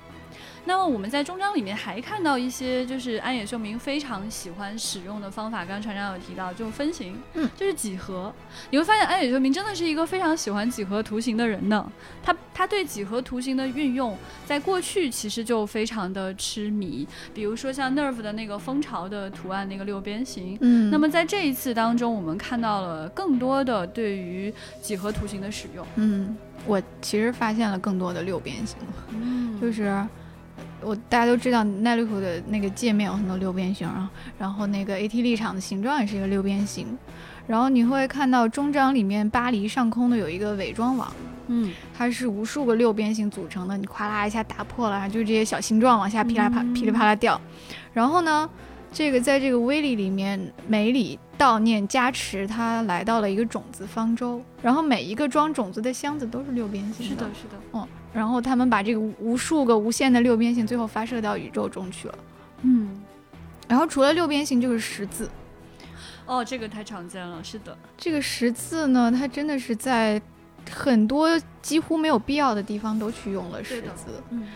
那么我们在中章里面还看到一些就是安野秀明非常喜欢使用的方法，刚刚船长有提到，就是分形，
嗯，
就是几何。你会发现安野秀明真的是一个非常喜欢几何图形的人呢。他他对几何图形的运用，在过去其实就非常的痴迷，比如说像 Nerve 的那个蜂巢的图案那个六边形。
嗯，
那么在这一次当中，我们看到了更多的对于几何图形的使用。
嗯，我其实发现了更多的六边形。
嗯
就是我大家都知道奈利库的那个界面有很多六边形啊，然后那个 AT 立场的形状也是一个六边形，然后你会看到中章里面巴黎上空的有一个伪装网，
嗯。
它是无数个六边形组成的，你咵啦一下打破了，就这些小形状往下噼啦啪
嗯。
噼里啪啦掉，然后呢，这个在这个威力里面，梅里悼念加持，他来到了一个种子方舟，然后每一个装种子的箱子都是六边形
是的，是的，
嗯，然后他们把这个无数个无限的六边形最后发射到宇宙中去了。
嗯。
然后除了六边形就是十字，
哦，这个太常见了，是的，
这个十字呢，它真的是在很多几乎没有必要的地方都去用了十字。
嗯，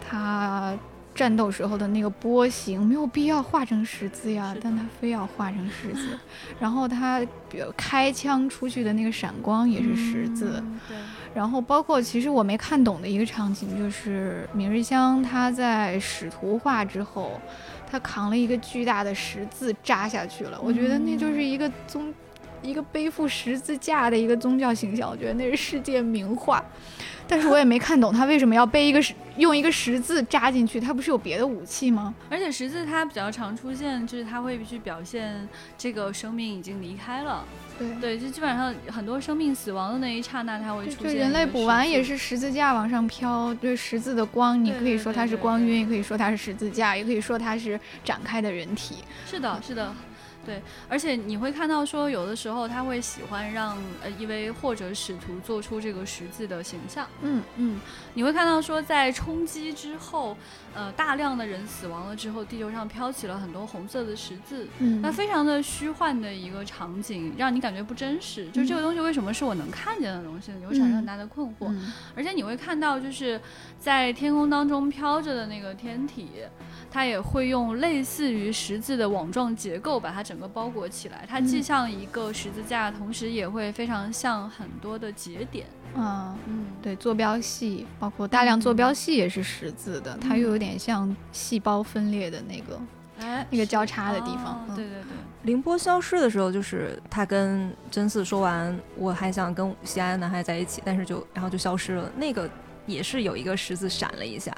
他战斗时候的那个波形没有必要画成十字呀但他非要画成十字。然后他比如开枪出去的那个闪光也是十字。
嗯对，
然后包括其实我没看懂的一个场景，就是明日香他在使徒化之后，他扛了一个巨大的十字扎下去了。我觉得那就是一个宗一个背负十字架的一个宗教形象，我觉得那是世界名画。但是我也没看懂他为什么要背一个十用一个十字扎进去，他不是有别的武器吗？
而且十字它比较常出现，就是它会去表现这个生命已经离开了。
对
对，就基本上很多生命死亡的那一刹那，它会出现。
就人类补完也是十字架往上飘，就是十字的光，你可以说它是光晕，也可以说它是十字架，也可以说它是展开的人体。
是的，是的。对，而且你会看到说，有的时候他会喜欢让呃一位或者使徒做出这个十字的形象。
嗯
嗯，你会看到说，在冲击之后，呃，大量的人死亡了之后，地球上飘起了很多红色的十字。
嗯，
那非常的虚幻的一个场景，让你感觉不真实。就这个东西为什么是我能看见的东西呢？你会产生很大的困惑。而且你会看到，就是在天空当中飘着的那个天体。它也会用类似于十字的网状结构把它整个包裹起来，它既像一个十字架，同时也会非常像很多的节点。
嗯嗯，对，坐标系包括大量坐标系也是十字的，它又有点像细胞分裂的那个
哎
那个交叉的地方。
对对对，
凌波消失的时候，就是他跟真嗣说完，我还想跟西安男孩在一起，但是就然后就消失了。那个也是有一个十字闪了一下。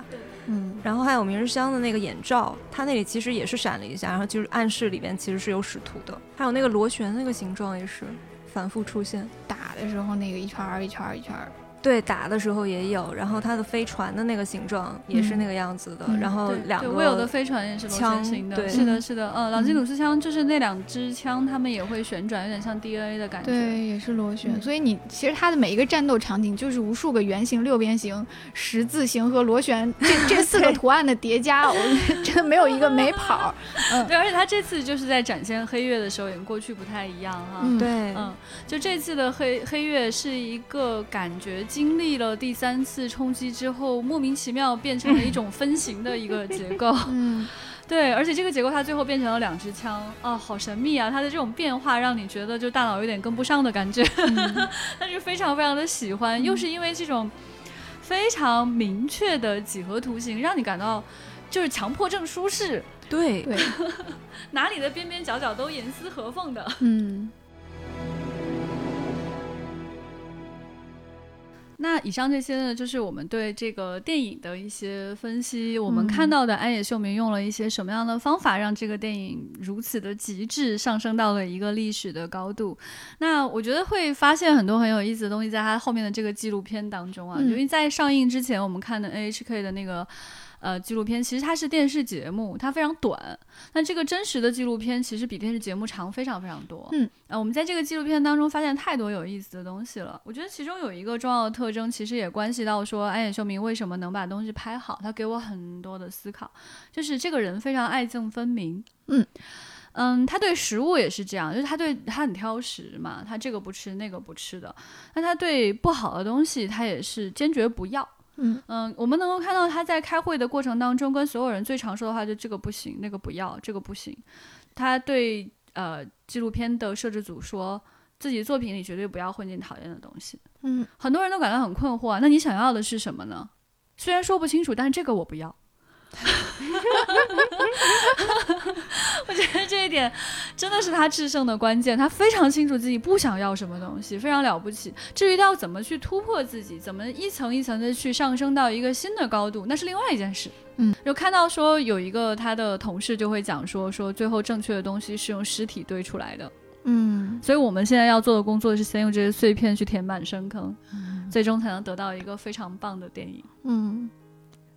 嗯，
然后还有明日香的那个眼罩，它那里其实也是闪了一下，然后就是暗示里边其实是有使徒的。还有那个螺旋那个形状也是反复出现，
打的时候那个一圈儿一圈儿一圈儿。
对，打的时候也有，然后它的飞船的那个形状也是那个样子的，然后两个
我有的飞船也是
螺旋
形的，
对，
是的，是的，嗯，朗基努斯枪就是那两支枪，它们也会旋转，有点像 DNA 的感觉，
对，也是螺旋。所以你其实它的每一个战斗场景就是无数个圆形、六边形、十字形和螺旋这 这四个图案的叠加，我 真的没有一个没跑。嗯，
对，而且他这次就是在展现黑月的时候，也跟过去不太一样哈。
对，
嗯，就这次的黑黑月是一个感觉。经历了第三次冲击之后，莫名其妙变成了一种分形的一个结构。
嗯，
对，而且这个结构它最后变成了两支枪，啊，好神秘啊！它的这种变化让你觉得就大脑有点跟不上的感觉，但是非常非常的喜欢，又是因为这种非常明确的几何图形，让你感到就是强迫症舒适。
对
对，
哪里的边边角角都严丝合缝的。
嗯。
那以上这些呢，就是我们对这个电影的一些分析。我们看到的安野秀明用了一些什么样的方法，让这个电影如此的极致，上升到了一个历史的高度。那我觉得会发现很多很有意思的东西，在他后面的这个纪录片当中啊，因为在上映之前，我们看的 NHK 的那个。呃，纪录片其实它是电视节目，它非常短。那这个真实的纪录片其实比电视节目长非常非常多。
嗯，
呃，我们在这个纪录片当中发现太多有意思的东西了。我觉得其中有一个重要的特征，其实也关系到说安野秀明为什么能把东西拍好。他给我很多的思考，就是这个人非常爱憎分明。
嗯
嗯，他对食物也是这样，就是他对他很挑食嘛，他这个不吃那个不吃的。那他对不好的东西，他也是坚决不要。
嗯
嗯，我们能够看到他在开会的过程当中，跟所有人最常说的话就这个不行，那个不要，这个不行。他对呃纪录片的摄制组说，自己作品里绝对不要混进讨厌的东西。
嗯，
很多人都感到很困惑，那你想要的是什么呢？虽然说不清楚，但是这个我不要。我觉得这一点真的是他制胜的关键。他非常清楚自己不想要什么东西，非常了不起。至于他要怎么去突破自己，怎么一层一层的去上升到一个新的高度，那是另外一件事。
嗯，
就看到说有一个他的同事就会讲说，说最后正确的东西是用尸体堆出来的。
嗯，
所以我们现在要做的工作是先用这些碎片去填满深坑，最终才能得到一个非常棒的电影。
嗯，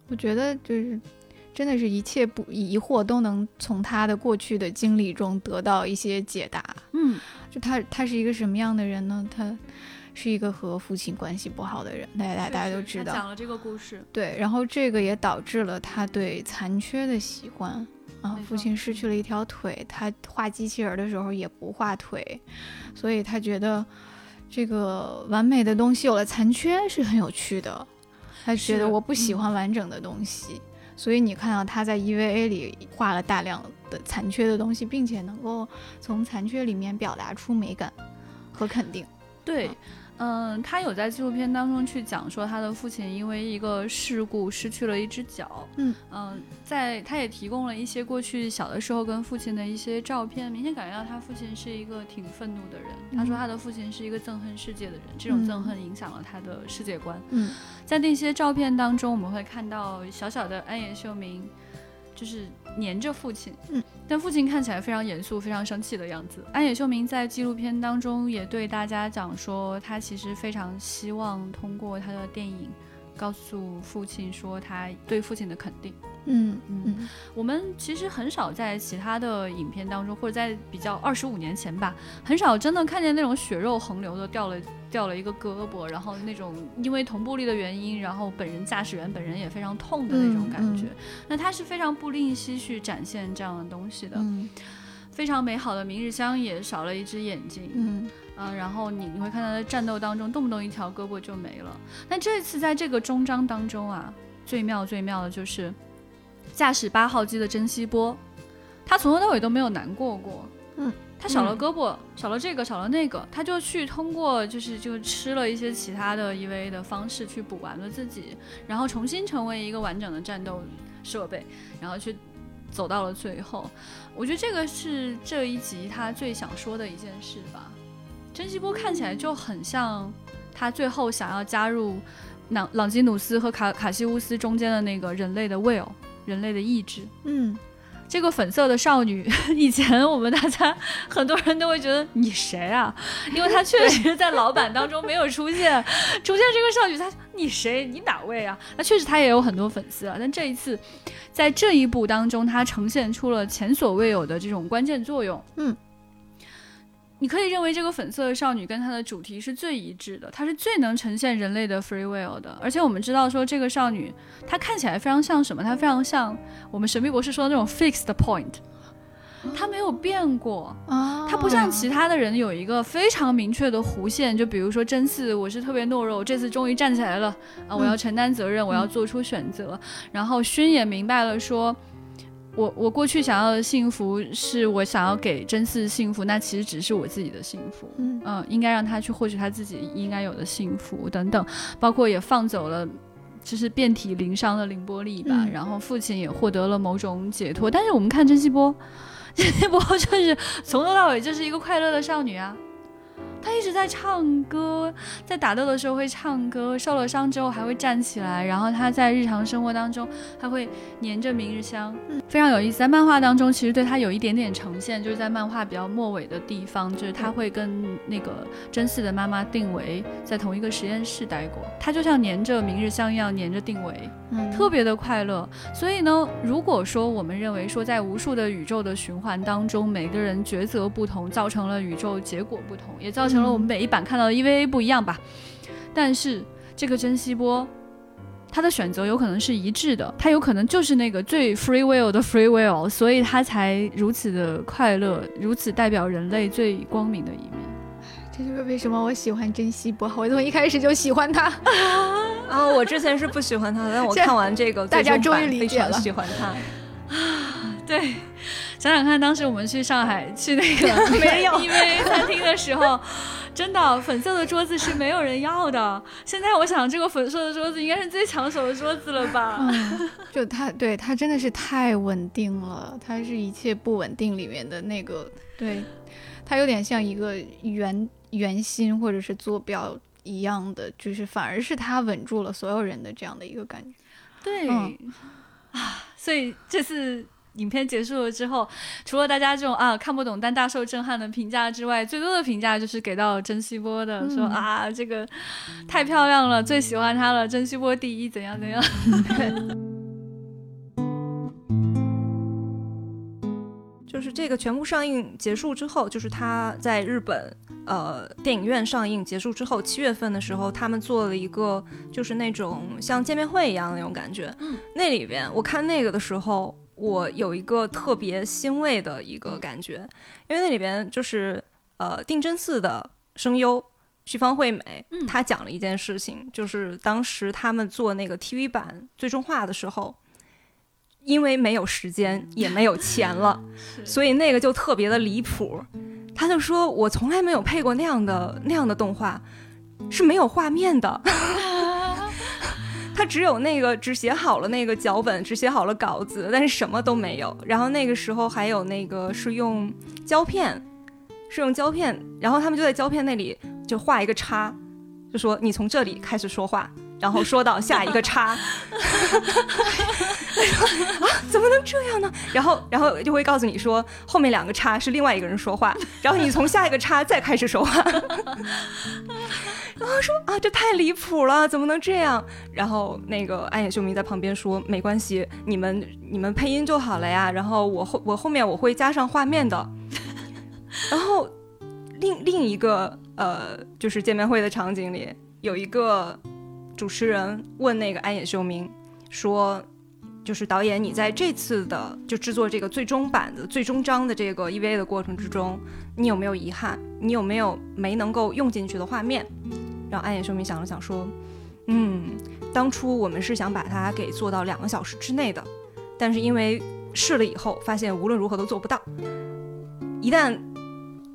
我觉得就是。真的是一切不疑惑都能从他的过去的经历中得到一些解答。
嗯，
就他他是一个什么样的人呢？他是一个和父亲关系不好的人，大家大家都知道。
讲了这个故事，
对，然后这个也导致了他对残缺的喜欢啊。父亲失去了一条腿，他画机器人的时候也不画腿，所以他觉得这个完美的东西有了残缺是很有趣的。他觉得我不喜欢完整的东西。所以你看到他在 EVA 里画了大量的残缺的东西，并且能够从残缺里面表达出美感和肯定。
对，嗯，他有在纪录片当中去讲说，他的父亲因为一个事故失去了一只脚。嗯嗯，在他也提供了一些过去小的时候跟父亲的一些照片，明显感觉到他父亲是一个挺愤怒的人。他说他的父亲是一个憎恨世界的人，这种憎恨影响了他的世界观。嗯，在那些照片当中，我们会看到小小的安野秀明。就是黏着父亲，嗯，但父亲看起来非常严肃、非常生气的样子。安野秀明在纪录片当中也对大家讲说，他其实非常希望通过他的电影，告诉父亲说他对父亲的肯定。嗯嗯，我们其实很少在其他的影片当中，或者在比较二十五年前吧，很少真的看见那种血肉横流的掉了掉了一个胳膊，然后那种因为同步力的原因，然后本人驾驶员本人也非常痛的那种感觉。那他是非常不吝惜去展现这样的东西的。非常美好的明日香也少了一只眼睛。嗯嗯，然后你你会看到在战斗当中动不动一条胳膊就没了。但这次在这个终章当中啊，最妙最妙的就是。驾驶八号机的珍稀波，他从头到尾都没有难过过。嗯，他少了胳膊，少了这个，少了那个，他就去通过就是就吃了一些其他的 EVA 的方式去补完了自己，然后重新成为一个完整的战斗设备，然后去走到了最后。我觉得这个是这一集他最想说的一件事吧。珍稀波看起来就很像他最后想要加入朗朗基努斯和卡卡西乌斯中间的那个人类的 Will。人类的意志，嗯，这个粉色的少女，以前我们大家很多人都会觉得你谁啊？因为她确实在老版当中没有出现，出现这个少女，她你谁？你哪位啊？那确实她也有很多粉丝啊，但这一次在这一部当中，她呈现出了前所未有的这种关键作用，嗯。你可以认为这个粉色的少女跟她的主题是最一致的，她是最能呈现人类的 free will 的。而且我们知道说这个少女，她看起来非常像什么？她非常像我们神秘博士说的那种 fixed point，她没有变过啊。她不像其他的人有一个非常明确的弧线，就比如说真嗣，我是特别懦弱，这次终于站起来了啊！我要承担责任，我要做出选择。然后勋也明白了说。我我过去想要的幸福，是我想要给真嗣幸福，那其实只是我自己的幸福。嗯嗯，应该让他去获取他自己应该有的幸福等等，包括也放走了，就是遍体鳞伤的凌波丽吧。然后父亲也获得了某种解脱。但是我们看甄希波，甄希波就是从头到尾就是一个快乐的少女啊。他一直在唱歌，在打斗的时候会唱歌，受了伤之后还会站起来，然后他在日常生活当中还会黏着明日香，非常有意思。在漫画当中，其实对他有一点点呈现，就是在漫画比较末尾的地方，就是他会跟那个真嗣的妈妈定为在同一个实验室待过，他就像黏着明日香一样黏着定为，特别的快乐。所以呢，如果说我们认为说在无数的宇宙的循环当中，每个人抉择不同，造成了宇宙结果不同，也造。成了我们每一版看到的 EVA 不一样吧，但是这个珍惜波，他的选择有可能是一致的，他有可能就是那个最 free will 的 free will，所以他才如此的快乐，如此代表人类最光明的一面。
这就是为什么我喜欢珍惜波，我从一开始就喜欢他。
啊，我之前是不喜欢他的，但我看完这个，
大家终于理解了，
喜欢他。
啊，对。想想看，当时我们去上海去那个 没有 EVA 餐厅的时候，真的粉色的桌子是没有人要的。现在我想，这个粉色的桌子应该是最抢手的桌子了吧？
就它，对它真的是太稳定了，它是一切不稳定里面的那个，对，它有点像一个圆圆心或者是坐标一样的，就是反而是它稳住了所有人的这样的一个感觉。
对，啊，所以这次。影片结束了之后，除了大家这种啊看不懂但大受震撼的评价之外，最多的评价就是给到珍稀波的，说啊这个太漂亮了，最喜欢她了，珍稀波第一，怎样怎样。
就是这个全部上映结束之后，就是他在日本呃电影院上映结束之后，七月份的时候，他们做了一个就是那种像见面会一样的那种感觉。嗯，那里边我看那个的时候。我有一个特别欣慰的一个感觉，因为那里边就是呃定真寺的声优徐方惠美，她讲了一件事情，就是当时他们做那个 TV 版最终话的时候，因为没有时间也没有钱了，所以那个就特别的离谱。他就说我从来没有配过那样的那样的动画。是没有画面的。他只有那个只写好了那个脚本，只写好了稿子，但是什么都没有。然后那个时候还有那个是用胶片，是用胶片，然后他们就在胶片那里就画一个叉，就说你从这里开始说话，然后说到下一个叉。啊，怎么能这样呢？然后，然后就会告诉你说后面两个叉是另外一个人说话，然后你从下一个叉再开始说话。然后说啊，这太离谱了，怎么能这样？然后那个安野秀明在旁边说，没关系，你们你们配音就好了呀。然后我后我后面我会加上画面的。然后另另一个呃，就是见面会的场景里，有一个主持人问那个安野秀明说，就是导演，你在这次的就制作这个最终版的最终章的这个 EVA 的过程之中，你有没有遗憾？你有没有没能够用进去的画面？然后安野秀明想了想说：“嗯，当初我们是想把它给做到两个小时之内的，但是因为试了以后发现无论如何都做不到。一旦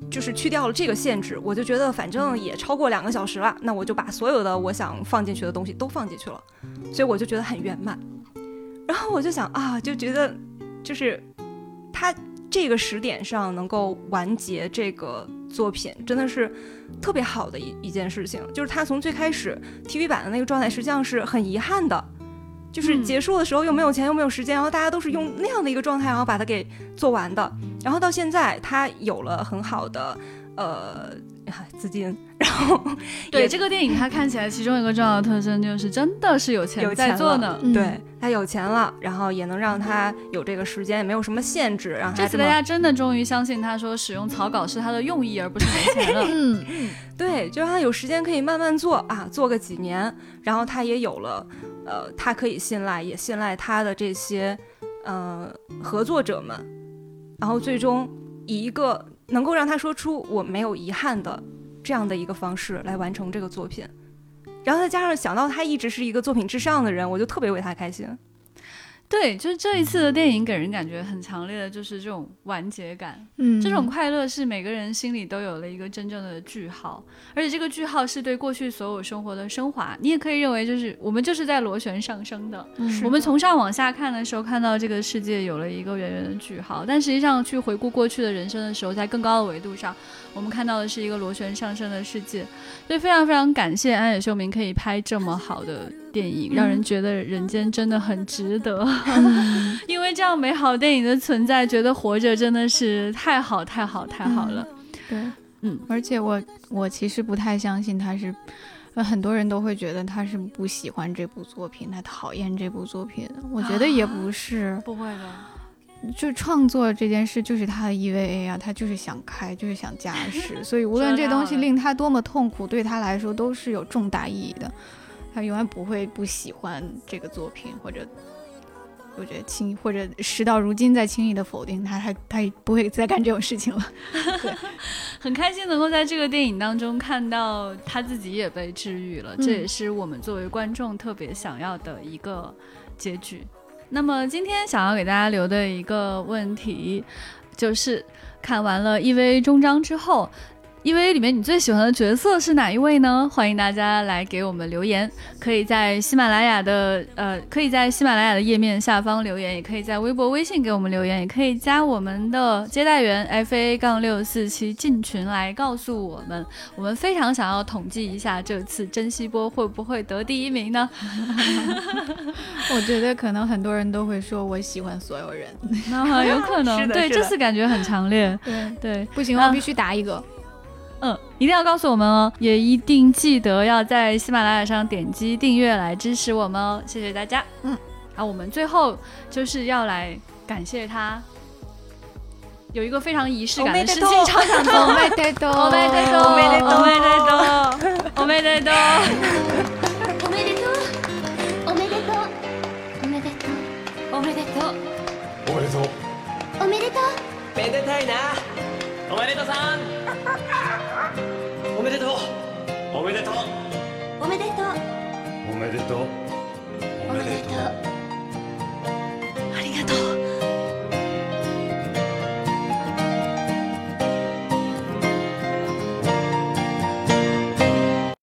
就是去掉了这个限制，我就觉得反正也超过两个小时了，那我就把所有的我想放进去的东西都放进去了，所以我就觉得很圆满。然后我就想啊，就觉得就是他这个时点上能够完结这个作品，真的是。”特别好的一一件事情，就是他从最开始 TV 版的那个状态，实际上是很遗憾的，就是结束的时候又没有钱又没有时间，然后大家都是用那样的一个状态，然后把它给做完的，然后到现在他有了很好的呃资金。然后，
对这个电影，它看起来其中一个重要的特征就是真的是有钱在做呢。
对他有钱了，然后也能让他有这个时间，也没有什么限制。让
这次大家真的终于相信他说使用草稿是他的用意，而不是没钱了。
嗯，对，就让他有时间可以慢慢做啊，做个几年，然后他也有了，呃，他可以信赖，也信赖他的这些呃合作者们，然后最终以一个能够让他说出我没有遗憾的。这样的一个方式来完成这个作品，然后再加上想到他一直是一个作品至上的人，我就特别为他开心。
对，就是这一次的电影给人感觉很强烈的，就是这种完结感。嗯，这种快乐是每个人心里都有了一个真正的句号，而且这个句号是对过去所有生活的升华。你也可以认为，就是我们就是在螺旋上升的。我们从上往下看的时候，看到这个世界有了一个圆圆的句号，但实际上去回顾过去的人生的时候，在更高的维度上。我们看到的是一个螺旋上升的世界，所以非常非常感谢安野秀明可以拍这么好的电影，让人觉得人间真的很值得。因为这样美好电影的存在，觉得活着真的是太好太好太好了。
对，嗯，而且我我其实不太相信他是，很多人都会觉得他是不喜欢这部作品，他讨厌这部作品。我觉得也不是，
不会的。
就创作这件事就是他的 EVA 啊，他就是想开，就是想驾驶，所以无论这东西令他多么痛苦，对他来说都是有重大意义的。他永远不会不喜欢这个作品，或者我觉得轻，或者事到如今再轻易的否定他，他他不会再干这种事情了。对，
很开心能够在这个电影当中看到他自己也被治愈了，这也是我们作为观众特别想要的一个结局。那么今天想要给大家留的一个问题，就是看完了 EV 终章之后。因为里面你最喜欢的角色是哪一位呢？欢迎大家来给我们留言，可以在喜马拉雅的呃，可以在喜马拉雅的页面下方留言，也可以在微博、微信给我们留言，也可以加我们的接待员 F A 杠六四七进群来告诉我们。我们非常想要统计一下这次珍惜波会不会得第一名呢？
我觉得可能很多人都会说我喜欢所有人，
那有可能 对这次感觉很强烈。
对
对，
不行，我必须答一个。
嗯，一定要告诉我们哦，也一定记得要在喜马拉雅上点击订阅来支持我们哦，谢谢大家。嗯，好，我们最后就是要来感谢他，有一个非常仪式感的事情，超想做。
おめでとう，
おめでとう，おめでとう，おめでとう，おめでとう，
おめでとう，おめでとう，おめでとう，おめでとう，おめでとう，
めでたいな， おめでとうさん。おめでとう。おめでとう。
おめでとう。
おめでとう。おめでとう。ありがとう。